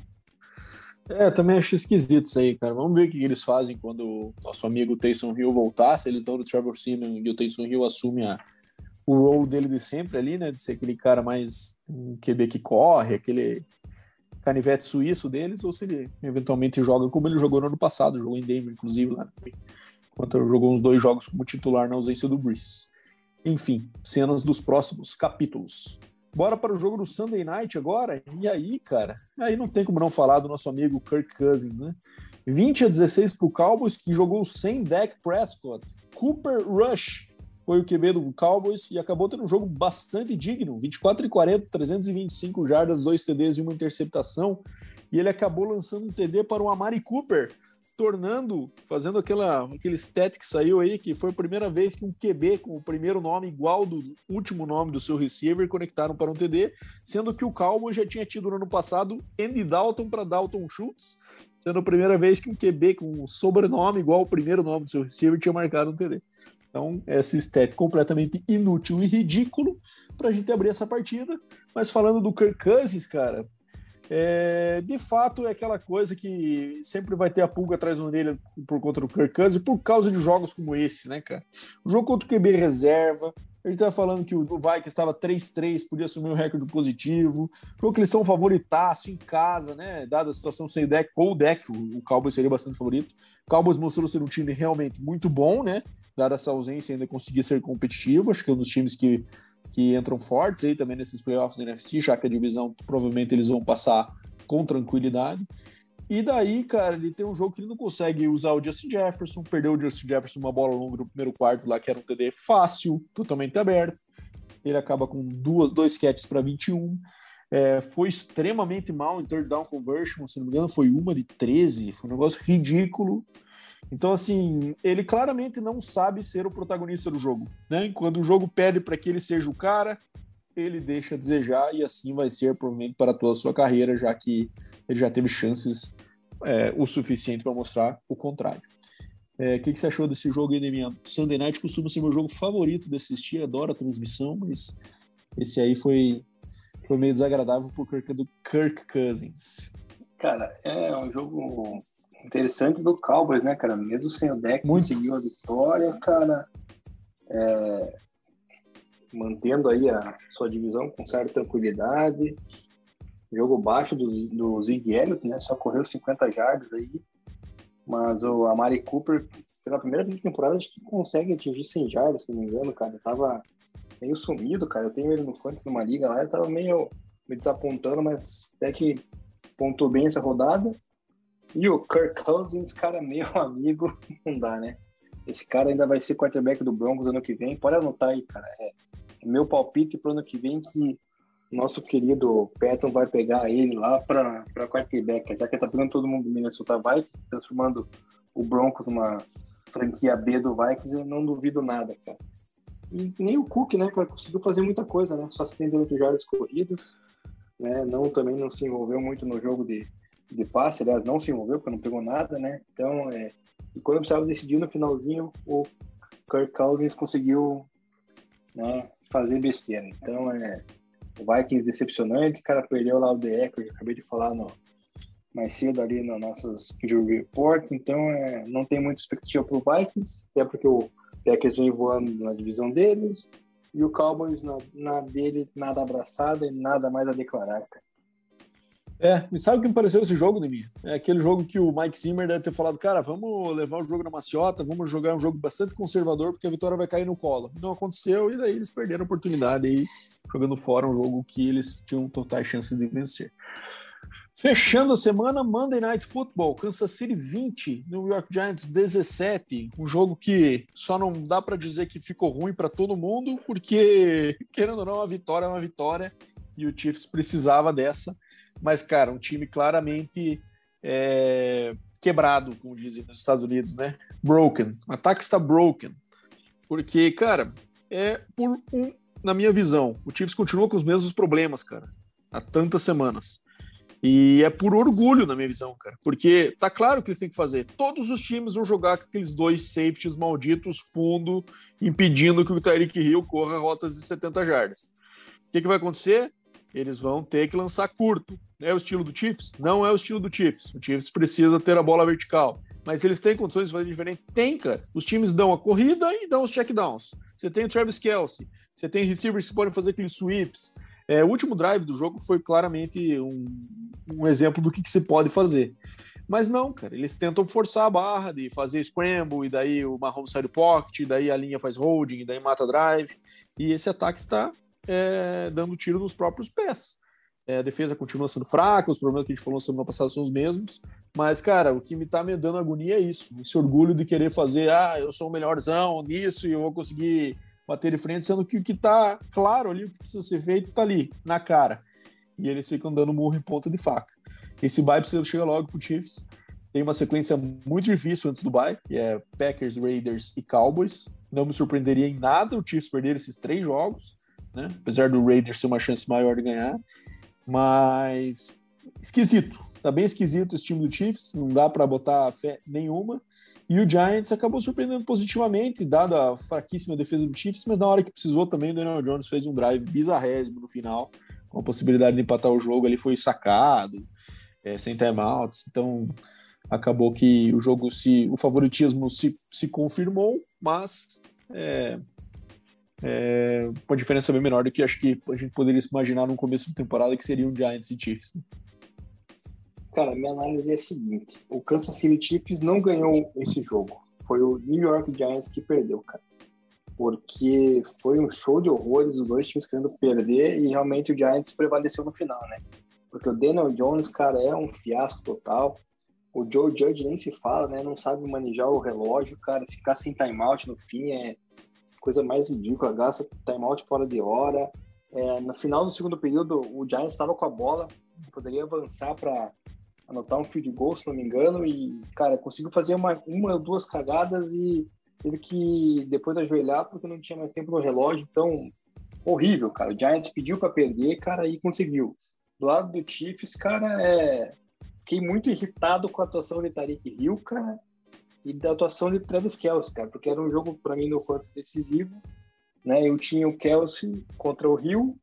É, também acho esquisito isso aí, cara. Vamos ver o que eles fazem quando o nosso amigo Taysom Hill voltar, se ele então do Trevor Simeon e o Taysom Hill assume a, o role dele de sempre ali, né? De ser aquele cara mais um QB que corre, aquele canivete suíço deles, ou se ele eventualmente joga como ele jogou no ano passado, jogou em Denver, inclusive, lá. Enquanto jogou uns dois jogos como titular na ausência do Brees. Enfim, cenas dos próximos capítulos. Bora para o jogo do Sunday Night agora? E aí, cara? Aí não tem como não falar do nosso amigo Kirk Cousins, né? 20 a 16 para o Cowboys, que jogou sem Dak Prescott. Cooper Rush foi o QB do Cowboys e acabou tendo um jogo bastante digno, 24 e 40, 325 jardas, dois TDs e uma interceptação, e ele acabou lançando um TD para o Amari Cooper, tornando, fazendo aquela, aquele stat que saiu aí, que foi a primeira vez que um QB com o primeiro nome igual do último nome do seu receiver conectaram para um TD, sendo que o Cowboys já tinha tido no ano passado Andy Dalton para Dalton Schultz, sendo a primeira vez que um QB com um sobrenome igual ao primeiro nome do seu receiver tinha marcado um TD. Então, esse step completamente inútil e ridículo para a gente abrir essa partida. Mas falando do Kirk Cousins, cara, é, de fato é aquela coisa que sempre vai ter a pulga atrás da orelha por conta do Kirk Cousins por causa de jogos como esse, né, cara? O jogo contra o QB reserva, a gente estava falando que o Vikings estava 3-3, podia assumir um recorde positivo. Jogo que eles são favoritaço em casa, né? Dada a situação sem o deck, ou o deck, o Cowboys seria bastante favorito. O Cowboys mostrou ser um time realmente muito bom, né? Dada essa ausência, ainda conseguir ser competitivo. Acho que é um dos times que, que entram fortes aí também nesses playoffs da NFC, já que a divisão provavelmente eles vão passar com tranquilidade. E daí, cara, ele tem um jogo que ele não consegue usar o Justin Jefferson, perdeu o Justin Jefferson uma bola longa no primeiro quarto lá, que era um TD fácil, totalmente aberto. Ele acaba com duas, dois catches para 21. É, foi extremamente mal em third down conversion, se não me engano, foi uma de 13, foi um negócio ridículo. Então, assim, ele claramente não sabe ser o protagonista do jogo. Né? Quando o jogo pede para que ele seja o cara, ele deixa a desejar e assim vai ser provavelmente para toda a sua carreira, já que ele já teve chances é, o suficiente para mostrar o contrário. É, o é, que, que, você achou desse jogo aí, Demian? Sunday Night costuma ser meu jogo favorito de assistir, adoro a transmissão, mas esse aí foi, foi meio desagradável por causa do Kirk Cousins. Cara, é um jogo interessante do Cowboys, né, cara? Mesmo sem o deck, Muito. conseguiu a vitória, cara. É, mantendo aí a sua divisão com certa tranquilidade. Jogo baixo do, do Zig Elliott, né? Só correu 50 jardas aí. Mas o Amari Cooper, pela primeira vez da temporada, acho que consegue atingir 100 jardas, se não me engano, cara. tava meio sumido, cara. Eu tenho ele no Fantasy numa liga lá, ele tava meio me desapontando, mas até que pontuou bem essa rodada. E o Kirk Cousins, cara, meu amigo, [laughs] não dá, né? Esse cara ainda vai ser quarterback do Broncos ano que vem. Pode anotar aí, cara. É, meu palpite pro ano que vem que nosso querido Patton vai pegar ele lá para quarterback, já que tá pegando todo mundo do Minnesota Vikings, transformando o Broncos numa franquia B do Vikings, eu não duvido nada, cara. E nem o Cook, né, cara, conseguiu fazer muita coisa, né? Só se tem 18 jardas corridas, né? Não também não se envolveu muito no jogo de, de passe, aliás, não se envolveu porque não pegou nada, né? Então, é, e quando precisava decidir no finalzinho, o Kirk Cousins conseguiu né, fazer besteira. Então, é, o Vikings decepcionante, o cara perdeu lá o DE, que eu acabei de falar no, mais cedo ali no nossos Jury Report, então é, não tem muita expectativa para o Vikings, até porque o Packers vem voando na divisão deles, e o Cowboys na, na dele, nada abraçada e nada mais a declarar, cara. É, sabe o que me pareceu esse jogo, Nemi? É aquele jogo que o Mike Zimmer deve ter falado, cara, vamos levar o jogo na maciota, vamos jogar um jogo bastante conservador, porque a vitória vai cair no colo. Não aconteceu, e daí eles perderam a oportunidade aí, jogando fora um jogo que eles tinham totais chances de vencer. Fechando a semana, Monday Night Football, Kansas City 20, New York Giants 17. Um jogo que só não dá para dizer que ficou ruim para todo mundo, porque, querendo ou não, a vitória é uma vitória e o Chiefs precisava dessa. Mas, cara, um time claramente é, quebrado, como dizem nos Estados Unidos, né? Broken. O ataque está broken. Porque, cara, é por um, na minha visão, o Chiefs continua com os mesmos problemas, cara, há tantas semanas. E é por orgulho, na minha visão, cara. Porque tá claro que eles têm que fazer. Todos os times vão jogar com aqueles dois safeties malditos, fundo, impedindo que o Tyreek Hill corra rotas de 70 jardas. O que, que vai acontecer? Eles vão ter que lançar curto. É o estilo do Chiefs? Não é o estilo do Chiefs. O Chiefs precisa ter a bola vertical. Mas eles têm condições de fazer diferente? Tem, cara. Os times dão a corrida e dão os checkdowns. Você tem o Travis Kelsey, você tem receivers que podem fazer aqueles sweeps. É, o último drive do jogo foi claramente um, um exemplo do que, que, se pode fazer. Mas não, cara, eles tentam forçar a barra de fazer scramble, e daí o Mahomes sai do pocket, daí a linha faz holding, e daí mata drive. E esse ataque está é, dando tiro nos próprios pés. É, a defesa continua sendo fraca, os problemas que a gente falou semana passada são os mesmos. Mas, cara, o que me tá me dando agonia é isso. Esse orgulho de querer fazer, ah, eu sou o melhorzão nisso e eu vou conseguir bater de frente, sendo que o que tá claro ali, o que precisa ser feito, tá ali, na cara. E eles ficam dando murro em ponta de faca. Esse bye precisa chegar logo pro Chiefs. Tem uma sequência muito difícil antes do bye, que é Packers, Raiders e Cowboys. Não me surpreenderia em nada o Chiefs perder esses três jogos né? Apesar do Raiders ser uma chance maior de ganhar. Mas esquisito. Tá bem esquisito esse time do Chiefs, não dá para botar fé nenhuma. E o Giants acabou surpreendendo positivamente, dada a fraquíssima defesa do Chiefs, mas na hora que precisou também, o Daniel Jones fez um drive bizarrésimo no final, com a possibilidade de empatar o jogo, ele foi sacado, é, sem timeouts, então acabou que o jogo se o favoritismo se, se confirmou, mas é, é, uma diferença bem menor do que acho que a gente poderia imaginar no começo da temporada, que seriam Giants e Chiefs. Né? Cara, minha análise é a seguinte: o Kansas City Chiefs não ganhou esse jogo. Foi o New York Giants que perdeu, cara. Porque foi um show de horrores, os dois times querendo perder e realmente o Giants prevaleceu no final, né? Porque o Daniel Jones, cara, é um fiasco total. O Joe Judge nem se fala, né? Não sabe manejar o relógio, cara. Ficar sem timeout no fim é, coisa mais ridícula, gasta timeout fora de hora. É, no final do segundo período, o Giants estava com a bola, poderia avançar para anotar um field goal, se não me engano, e, cara, conseguiu fazer uma, uma ou duas cagadas e teve que depois ajoelhar porque não tinha mais tempo no relógio, então horrível, cara. O Giants pediu para perder, cara, e conseguiu. Do lado do Chiefs, cara, é... fiquei muito irritado com a atuação de Tariq Hill, cara, e da atuação de Travis Kelsey, cara, porque era um jogo para mim no fantasy decisivo, né? Eu tinha o Kelsey contra o Hill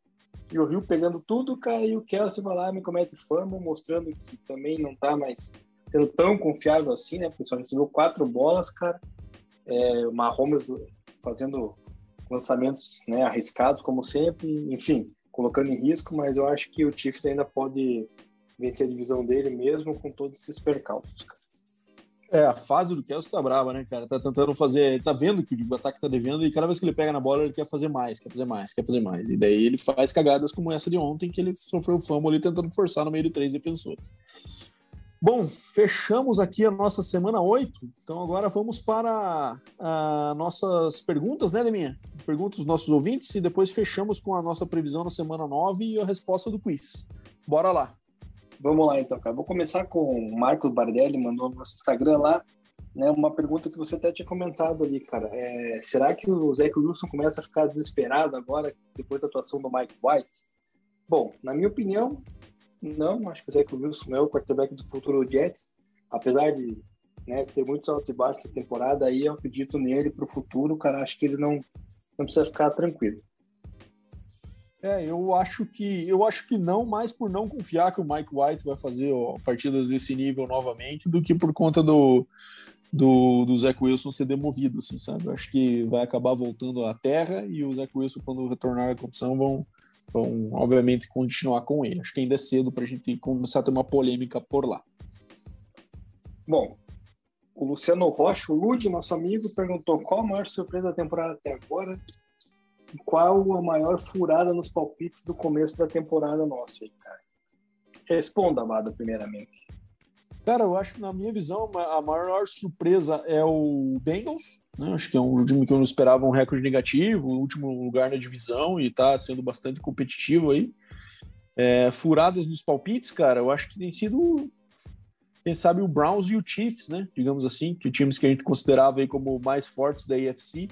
e o Rio pegando tudo, cara, e o Kelsey vai lá me comete fama, mostrando que também não tá mais sendo tão confiável assim, né? Porque só recebeu quatro bolas, cara. É, o Mahomes fazendo lançamentos né, arriscados, como sempre, enfim, colocando em risco, mas eu acho que o Chiefs ainda pode vencer a divisão dele mesmo com todos esses percalços, cara. É, a fase do Kelsey tá brava, né, cara? Tá tentando fazer. Tá vendo que o ataque tá devendo e cada vez que ele pega na bola ele quer fazer mais, quer fazer mais, quer fazer mais. E daí ele faz cagadas como essa de ontem, que ele sofreu o famo ali tentando forçar no meio de três defensores. Bom, fechamos aqui a nossa semana 8. Então agora vamos para as nossas perguntas, né, Deminha? Perguntas dos nossos ouvintes e depois fechamos com a nossa previsão na semana 9 e a resposta do quiz. Bora lá. Vamos lá então, cara. Vou começar com o Marcos Bardelli, mandou no nosso Instagram lá, né, uma pergunta que você até tinha comentado ali, cara. É, será que o Zach Wilson começa a ficar desesperado agora, depois da atuação do Mike White? Bom, na minha opinião, não. Acho que o Zach Wilson é o quarterback do futuro Jets, apesar de né, ter muitos altos e baixos na temporada, aí eu acredito nele para o futuro, cara. Acho que ele não, não precisa ficar tranquilo. É, eu acho que eu acho que não, mais por não confiar que o Mike White vai fazer ó, partidas desse nível novamente, do que por conta do, do, do Zach Wilson ser demovido, assim, sabe? Eu acho que vai acabar voltando à terra e o Zach Wilson, quando retornar à competição, vão, vão obviamente continuar com ele. Acho que ainda é cedo para a gente começar a ter uma polêmica por lá. Bom, o Luciano Rocha, o Lud, nosso amigo, perguntou qual a maior surpresa da temporada até agora qual a maior furada nos palpites do começo da temporada nossa cara? Responda, Amado, primeiramente. Cara, eu acho na minha visão a maior surpresa é o Bengals, né? Acho que é um time que eu não esperava um recorde negativo, último lugar na divisão e tá sendo bastante competitivo aí. É, furadas nos palpites, cara, eu acho que tem sido quem sabe o Browns e o Chiefs, né? Digamos assim, que times que a gente considerava aí como mais fortes da AFC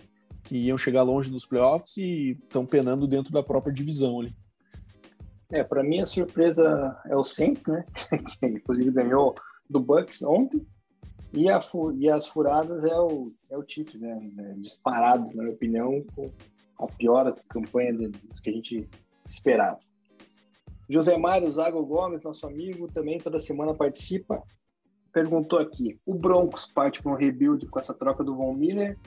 que iam chegar longe dos playoffs e estão penando dentro da própria divisão ali. É, para mim a surpresa é o Saints, né? [laughs] que inclusive ganhou do Bucks ontem. E, a, e as furadas é o, é o Chiefs, né? É disparado, na minha opinião, com a pior campanha de, que a gente esperava. José Mário Zago Gomes, nosso amigo, também toda semana participa. Perguntou aqui: o Broncos parte para um rebuild com essa troca do Von Miller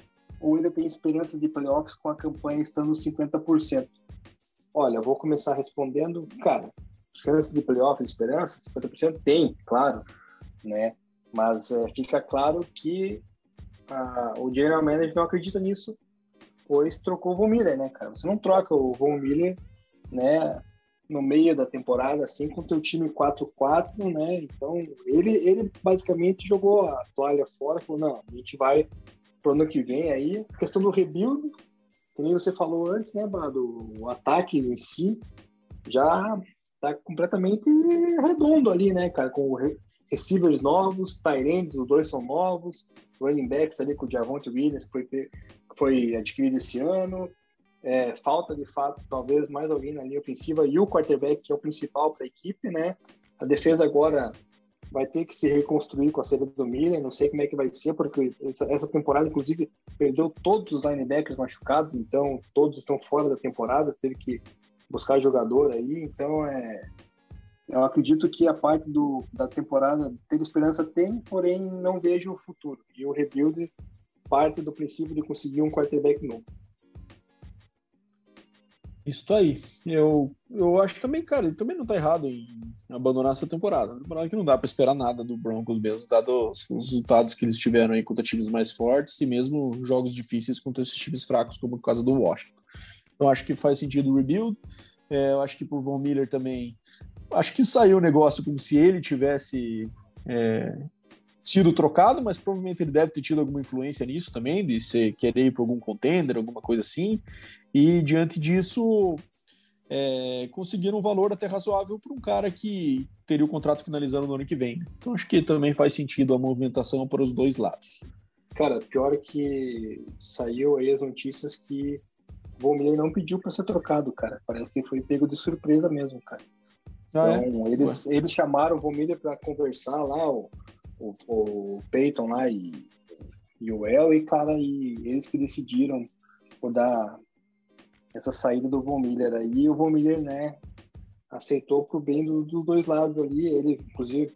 ou ainda tem esperança de playoffs com a campanha estando 50%? Olha, eu vou começar respondendo, cara, chance de playoffs, esperança, 50% tem, claro, né? Mas é, fica claro que a, o general manager não acredita nisso, pois trocou o Von Miller, né, cara? Você não troca o Von Miller, né, no meio da temporada, assim, com o teu time 4-4, né? Então, ele, ele basicamente jogou a toalha fora, falou, não, a gente vai pro ano que vem aí. A questão do rebuild, que nem você falou antes, né, Bado? O ataque em si já tá completamente redondo ali, né, cara? Com receivers novos, Tyrands, os dois são novos, running backs ali com o Javonte Williams, que foi, foi adquirido esse ano. É, falta de fato, talvez, mais alguém na linha ofensiva e o quarterback, que é o principal para a equipe, né? A defesa agora vai ter que se reconstruir com a saída do Miller, não sei como é que vai ser, porque essa, temporada, inclusive, perdeu todos os linebackers machucados, então todos estão fora da temporada, teve que buscar jogador aí, então é, eu acredito que a parte do, da temporada ter esperança tem, porém não vejo o futuro, e o rebuild parte do princípio de conseguir um quarterback novo. Isso aí. Eu, eu acho também, cara, ele também não tá errado em abandonar essa temporada. Uma temporada que não dá para esperar nada do Broncos mesmo, dado os resultados que eles tiveram aí contra times mais fortes e mesmo jogos difíceis contra esses times fracos, como o caso do Washington. Então acho que faz sentido o rebuild. É, eu acho que por Von Miller também. Acho que saiu o negócio como se ele tivesse é, sido trocado, mas provavelmente ele deve ter tido alguma influência nisso também, de ser, querer ir para algum contender, alguma coisa assim. E diante disso, é, conseguiram um valor até razoável para um cara que teria o contrato finalizando no ano que vem. Então acho que também faz sentido a movimentação para os dois lados. Cara, pior que saiu aí as notícias que o Von Miller não pediu para ser trocado, cara. Parece que foi pego de surpresa mesmo, cara. Ah, é? então, é? eles, eles chamaram o Von Miller para conversar lá, o, o, o Peyton lá e, e o El, e, cara, e eles que decidiram por dar essa saída do Von Miller aí. O Von Miller, né, aceitou pro bem do, dos dois lados ali. Ele, inclusive,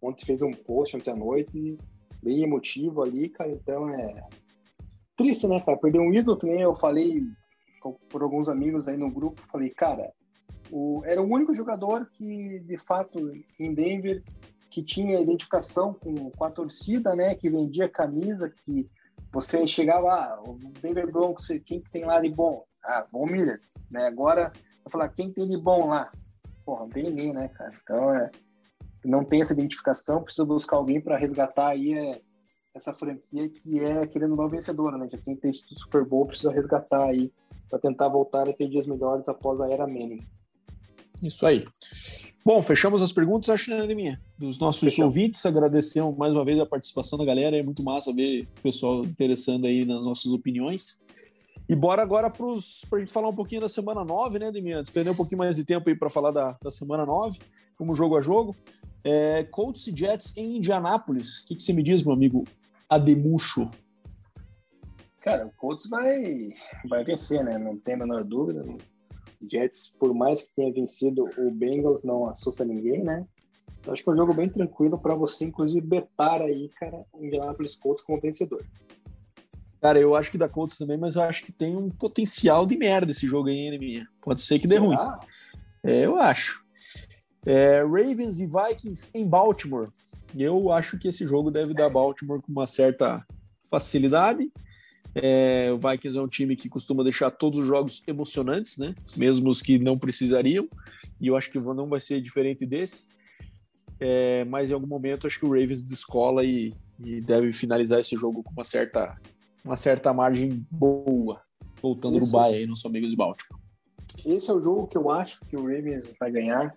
ontem fez um post ontem à noite, bem emotivo ali, cara. Então é triste, né, cara? Perder um ídolo, que nem eu falei por alguns amigos aí no grupo. Falei, cara, o, era o único jogador que, de fato, em Denver, que tinha identificação com, com a torcida, né? Que vendia camisa, que você chegava, ah, o Denver Broncos, quem que tem lá de bom? Ah, Von Miller, né? Agora, vou falar, quem tem de bom lá? Porra, não tem ninguém, né, cara? Então, é, não tem essa identificação, precisa buscar alguém para resgatar aí é, essa franquia que é, querendo não, vencedora, né? Já tem texto Super Bowl, precisa resgatar aí para tentar voltar a ter dias melhores após a era Manning. Isso aí. Bom, fechamos as perguntas, acho, né, minha Dos nossos Fechamos. ouvintes, agradecemos mais uma vez a participação da galera, é muito massa ver o pessoal interessando aí nas nossas opiniões. E bora agora para a gente falar um pouquinho da semana 9, né, Deminha? Despender um pouquinho mais de tempo aí para falar da, da semana 9, como jogo a jogo. É, Colts e Jets em Indianápolis. O que, que você me diz, meu amigo Ademucho? Cara, o Colts vai, vai vencer, né? Não tem a menor dúvida. Jets, por mais que tenha vencido o Bengals, não assusta ninguém, né? Então, acho que é um jogo bem tranquilo para você, inclusive, betar aí, cara, o Indianapolis Colts como vencedor. Cara, eu acho que dá Colts também, mas eu acho que tem um potencial de merda esse jogo aí, hein, minha. Pode ser que dê Será? ruim. É, eu acho. É, Ravens e Vikings em Baltimore. Eu acho que esse jogo deve dar Baltimore com uma certa facilidade. É, o Vikings é um time que costuma deixar todos os jogos emocionantes, né? Mesmo os que não precisariam. E eu acho que não vai ser diferente desse. É, mas em algum momento acho que o Ravens descola e, e, deve finalizar esse jogo com uma certa, uma certa margem boa. Voltando Isso. no Bahia aí, nosso amigo de Baltimore. Esse é o jogo que eu acho que o Ravens vai ganhar,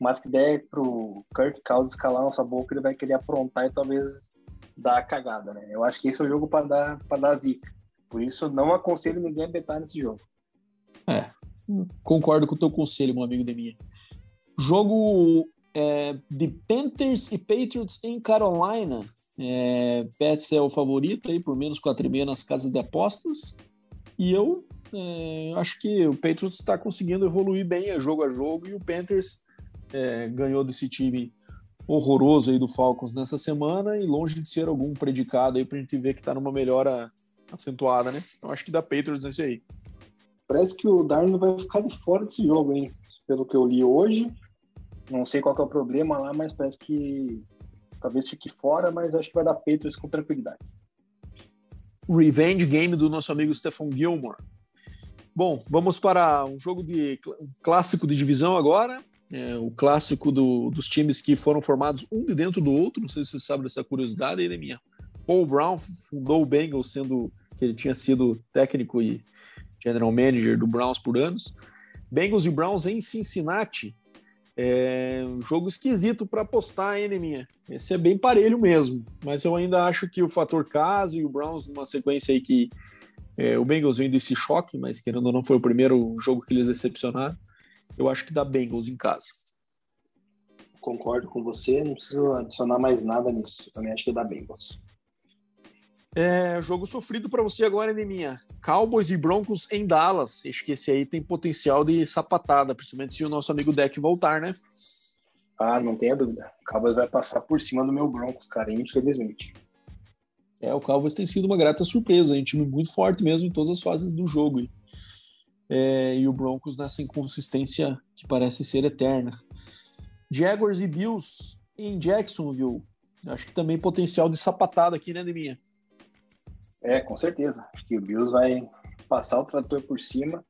mas que der pro Kirk Cousins calar nossa boca, ele vai querer aprontar e talvez dar a cagada, né? Eu acho que esse é o jogo para dar, para dar zica. Por isso, não aconselho ninguém a betar nesse jogo. É, concordo com o teu conselho, meu amigo Deminha. Jogo é, de Panthers e Patriots em Carolina. É, Pets é o favorito aí, por menos 4,5 nas casas de apostas. E eu é, acho que o Patriots está conseguindo evoluir bem a jogo a jogo e o Panthers é, ganhou desse time horroroso aí do Falcons nessa semana e longe de ser algum predicado aí para a gente ver que está numa melhora acentuada, né? Então acho que dá Patriots nesse aí. Parece que o Darwin vai ficar de fora desse jogo, hein? Pelo que eu li hoje. Não sei qual é o problema lá, mas parece que talvez fique fora, mas acho que vai dar Patriots com tranquilidade. Revenge game do nosso amigo Stephen Gilmore. Bom, vamos para um jogo de um clássico de divisão agora. É, o clássico do, dos times que foram formados um de dentro do outro. Não sei se você sabe dessa curiosidade aí, né, minha? Paul Brown fundou o Bengals, sendo que ele tinha sido técnico e general manager do Browns por anos. Bengals e Browns em Cincinnati. É um jogo esquisito para apostar, hein, minha? Esse é bem parelho mesmo, mas eu ainda acho que o fator caso e o Browns numa sequência aí que é, o Bengals vem desse choque, mas querendo ou não foi o primeiro jogo que eles decepcionaram. Eu acho que dá Bengals em casa. Concordo com você, não preciso adicionar mais nada nisso. Também acho que dá Bengals. É, jogo sofrido para você agora, Neminha. Cowboys e Broncos em Dallas. Acho que esse aí tem potencial de sapatada, principalmente se o nosso amigo Deck voltar, né? Ah, não tenha dúvida. O Cowboys vai passar por cima do meu Broncos, cara, infelizmente. É, o Cowboys tem sido uma grata surpresa, um time muito forte mesmo em todas as fases do jogo. É, e o Broncos nessa inconsistência que parece ser eterna. Jaguars e Bills em Jacksonville. Acho que também potencial de sapatada aqui, né, Deminha? É, com certeza. Acho que o Bills vai passar o trator por cima.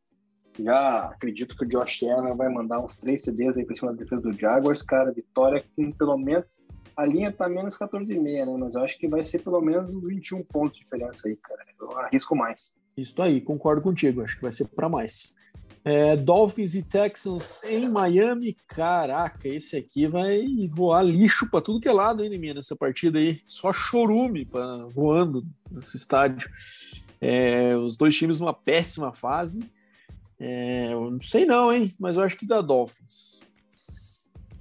Já acredito que o Josh Allen vai mandar uns três CDs aí pra cima da defesa do Jaguars, cara. Vitória com pelo menos. A linha tá menos 14,5, né? Mas eu acho que vai ser pelo menos 21 pontos de diferença aí, cara. Eu arrisco mais. Isso aí, concordo contigo. Acho que vai ser para mais. É, Dolphins e Texans em Miami. Caraca, esse aqui vai voar lixo para tudo que é lado, hein, minha, nessa partida aí. Só chorume pra, voando nesse estádio. É, os dois times numa péssima fase. É, eu não sei não, hein, mas eu acho que dá Dolphins.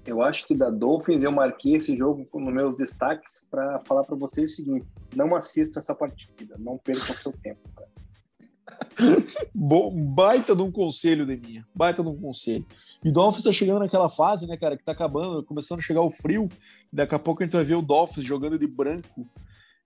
Eu acho que da Dolphins eu marquei esse jogo nos meus destaques para falar para vocês o seguinte: não assista essa partida, não perca o seu tempo, cara. Bom, baita de um conselho, Deminha. Baita de um conselho. E Dolphins tá chegando naquela fase, né, cara, que tá acabando, começando a chegar o frio. Daqui a pouco a gente vai ver o Dolphins jogando de branco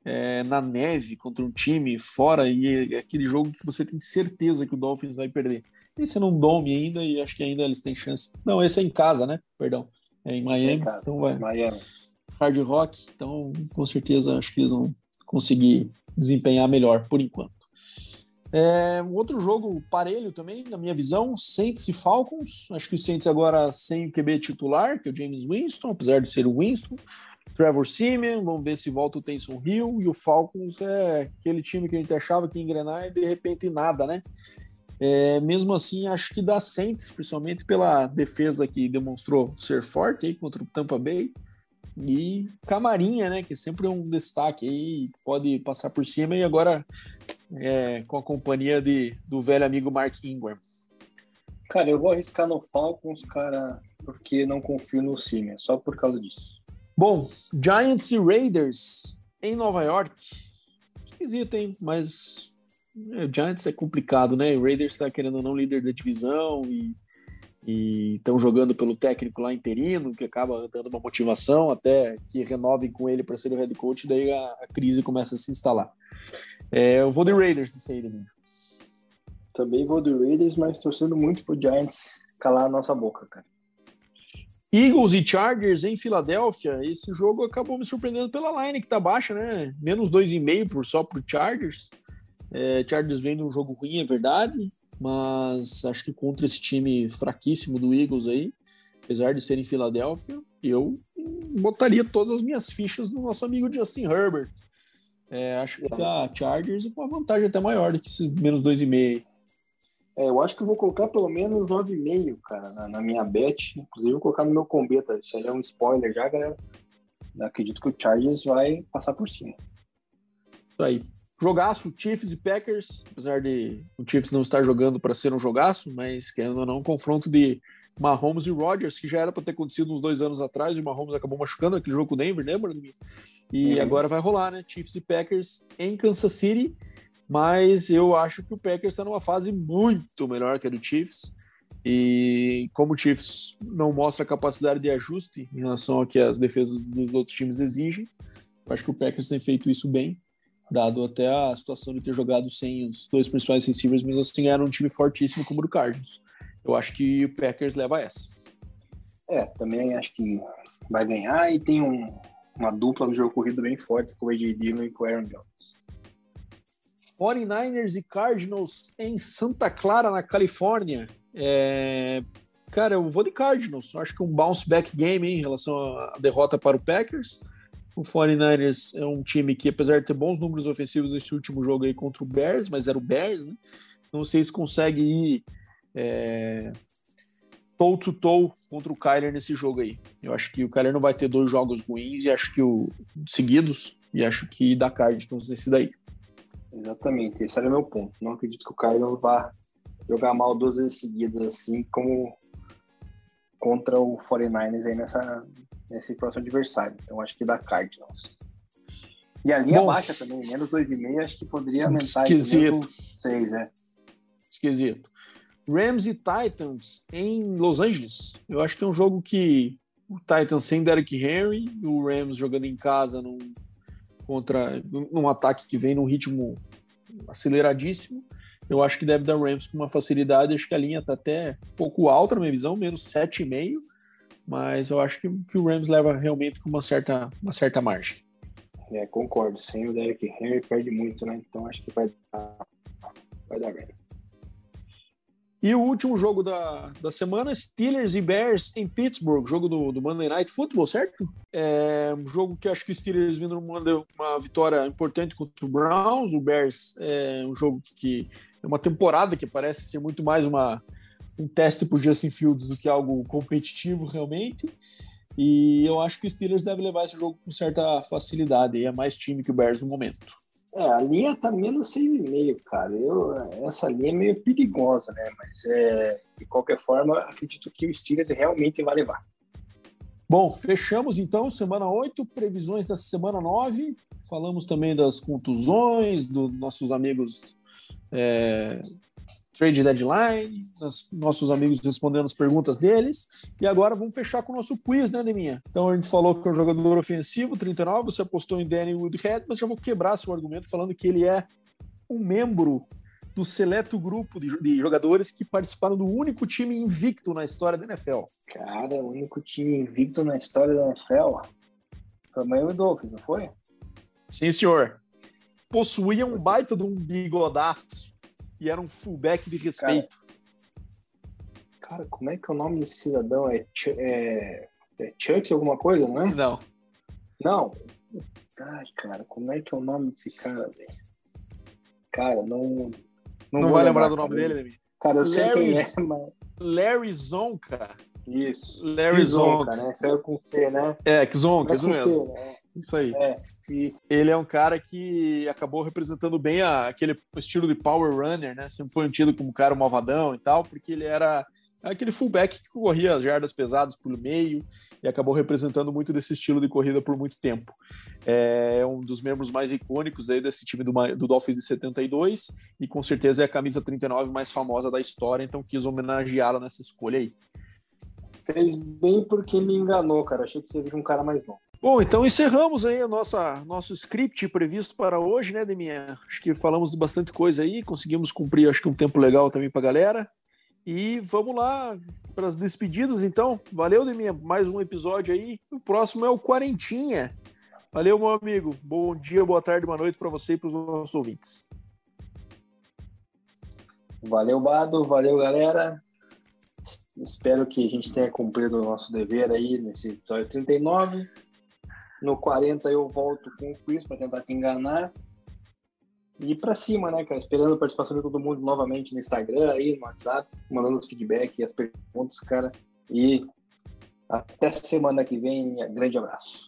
é, na neve contra um time fora e é aquele jogo que você tem certeza que o Dolphins vai perder. Esse é num dome ainda e acho que ainda eles têm chance. Não, esse é em casa, né? Perdão. É em Miami. É então vai. Miami. Hard Rock. Então, com certeza, acho que eles vão conseguir desempenhar melhor por enquanto. É, outro jogo parelho também, na minha visão, Saints e Falcons. Acho que o Saints agora sem o QB titular, que é o James Winston, apesar de ser o Winston. Trevor Simeon, vamos ver se volta o Taysom Hill. E o Falcons é aquele time que a gente achava que ia engrenar e de repente nada, né? É, mesmo assim, acho que dá Saints, principalmente pela defesa que demonstrou ser forte aí contra o Tampa Bay. E Camarinha, né? Que sempre é um destaque aí, pode passar por cima. E agora é, com a companhia de, do velho amigo Mark Ingram. Cara, eu vou arriscar no Falcons, cara, porque não confio no Simeon, só por causa disso. Bom, Giants e Raiders em Nova York. Esquisito, hein? Mas é, Giants é complicado, né? O Raiders está querendo ou não líder da divisão e estão jogando pelo técnico lá interino, que acaba dando uma motivação até que renovem com ele para ser o head coach, daí a, a crise começa a se instalar. É, eu vou de Raiders nesse aí, Domingo. Também vou de Raiders, mas torcendo muito pro Giants calar a nossa boca, cara. Eagles e Chargers em Filadélfia. Esse jogo acabou me surpreendendo pela line que tá baixa, né? Menos 2,5 por só pro Chargers. É, Chargers vem num jogo ruim, é verdade, mas acho que contra esse time fraquíssimo do Eagles aí, apesar de ser em Filadélfia, eu botaria todas as minhas fichas no nosso amigo Justin Herbert. É, acho que dá Chargers com uma vantagem até maior do que esses menos 2,5. É, eu acho que eu vou colocar pelo menos 9,5, cara, na, na, minha bet. Inclusive, vou colocar no meu combeta. Isso aí é um spoiler já, galera. Eu acredito que o Chargers vai passar por cima. Isso aí. Jogaço, Chiefs e Packers, apesar de o Chiefs não estar jogando para ser um jogaço, mas querendo ou não, um confronto de Mahomes e Rodgers, que já era para ter acontecido uns dois anos atrás, e o Mahomes acabou machucando aquele jogo com o Denver, lembra? E uhum. agora vai rolar, né? Chiefs e Packers em Kansas City, mas eu acho que o Packers está numa fase muito melhor que a do Chiefs. E como o Chiefs não mostra capacidade de ajuste em relação ao que as defesas dos outros times exigem, eu acho que o Packers tem feito isso bem, dado até a situação de ter jogado sem os dois principais receivers, mas assim era um time fortíssimo como o do Cardinals. Eu acho que o Packers leva essa. É, também acho que vai ganhar e tem um, uma dupla no jogo corrido bem forte com o AJ Dillon e com o Aaron Jones. 49ers e Cardinals em Santa Clara, na Califórnia. É... Cara, eu vou de Cardinals. Acho que um bounce back game hein, em relação à derrota para o Packers. O 49ers é um time que, apesar de ter bons números ofensivos nesse último jogo aí contra o Bears, mas era o Bears, né? Não sei se consegue ir é, toe to toe contra o Kyler nesse jogo aí. Eu acho que o Kyler não vai ter dois jogos ruins e acho que o seguidos e acho que dá Cardinals nesse daí. Exatamente, esse era o meu ponto. Não acredito que o Kyler vá jogar mal duas vezes seguidas assim como contra o 49ers aí nessa nesse próximo adversário. Então acho que dá Cardinals. E a linha Bom, baixa também, menos 2,5, acho que poderia aumentar. Esquisito. 6, é. Esquisito. Rams e Titans em Los Angeles. Eu acho que é um jogo que o Titans sem Derrick Henry, o Rams jogando em casa num, contra um ataque que vem num ritmo aceleradíssimo. Eu acho que deve dar Rams com uma facilidade. Acho que a linha está até um pouco alta na minha visão, menos 7,5. Mas eu acho que, que o Rams leva realmente com uma certa, uma certa margem. É, concordo. Sem o Derrick Henry perde muito, né? Então acho que vai dar, vai dar Rams. E o último jogo da, da semana, Steelers e Bears em Pittsburgh, jogo do, do Monday Night Football, certo? É um jogo que acho que o Steelers vindo uma, uma vitória importante contra o Browns, o Bears é um jogo que é uma temporada que parece ser muito mais uma, um teste por Justin Fields do que algo competitivo realmente. E eu acho que o Steelers deve levar esse jogo com certa facilidade. E é mais time que o Bears no momento. É, a linha tá menos 6,5, cara. Eu, essa linha é meio perigosa, né? Mas é, de qualquer forma, acredito que o Steelers realmente vai levar. Bom, fechamos então semana 8, previsões da semana 9. Falamos também das contusões, dos nossos amigos é, trade deadline, nossos amigos respondendo as perguntas deles. E agora vamos fechar com o nosso quiz, né, Deminha? Então a gente falou que é um jogador ofensivo, 39, você apostou em Danny Woodhead, mas já vou quebrar seu argumento falando que ele é um membro do seleto grupo de, de jogadores que participaram do único time invicto na história da NFL. Cara, o único time invicto na história da NFL foi o Miami Dolphins, não foi? Sim, senhor. Possuía um baita de um bigodaço e era um fullback de respeito. Cara, cara como é que é o nome desse cidadão? É, é, é Chuck alguma coisa, não é? Não. Não. Ai, cara, como é que é o nome desse cara, velho? Cara, não. Não, não vai lembrar, lembrar do nome dele, Levi? Cara, eu Larry, sei quem é, mas. Larry Zonka. Isso. Larry Zonka, né? Saiu com C, né? É, Zonka, isso mesmo. Né? Isso aí. É, Ele é um cara que acabou representando bem a, aquele estilo de power runner, né? Sempre foi um tido como cara malvadão e tal, porque ele era aquele fullback que corria as jardas pesadas por meio e acabou representando muito desse estilo de corrida por muito tempo. É um dos membros mais icônicos aí desse time do, do Dolphins de 72 e com certeza é a camisa 39 mais famosa da história, então quis homenageá-la nessa escolha aí. Fez bem porque me enganou, cara. Achei que seria um cara mais novo. Bom, então encerramos aí a nossa nosso script previsto para hoje, né, Deminha? Acho que falamos de bastante coisa aí, conseguimos cumprir acho que um tempo legal também para a galera. E vamos lá para as despedidas, então. Valeu, Deminha, mais um episódio aí. O próximo é o Quarentinha. Valeu, meu amigo. Bom dia, boa tarde, boa noite para você e para os nossos ouvintes. Valeu, Bado. Valeu, galera. Espero que a gente tenha cumprido o nosso dever aí nesse episódio 39. No 40 eu volto com o quiz para tentar te enganar. E para cima, né, cara? Esperando a participação de todo mundo novamente no Instagram, aí, no WhatsApp, mandando os feedback e as perguntas, cara. E até semana que vem. Grande abraço.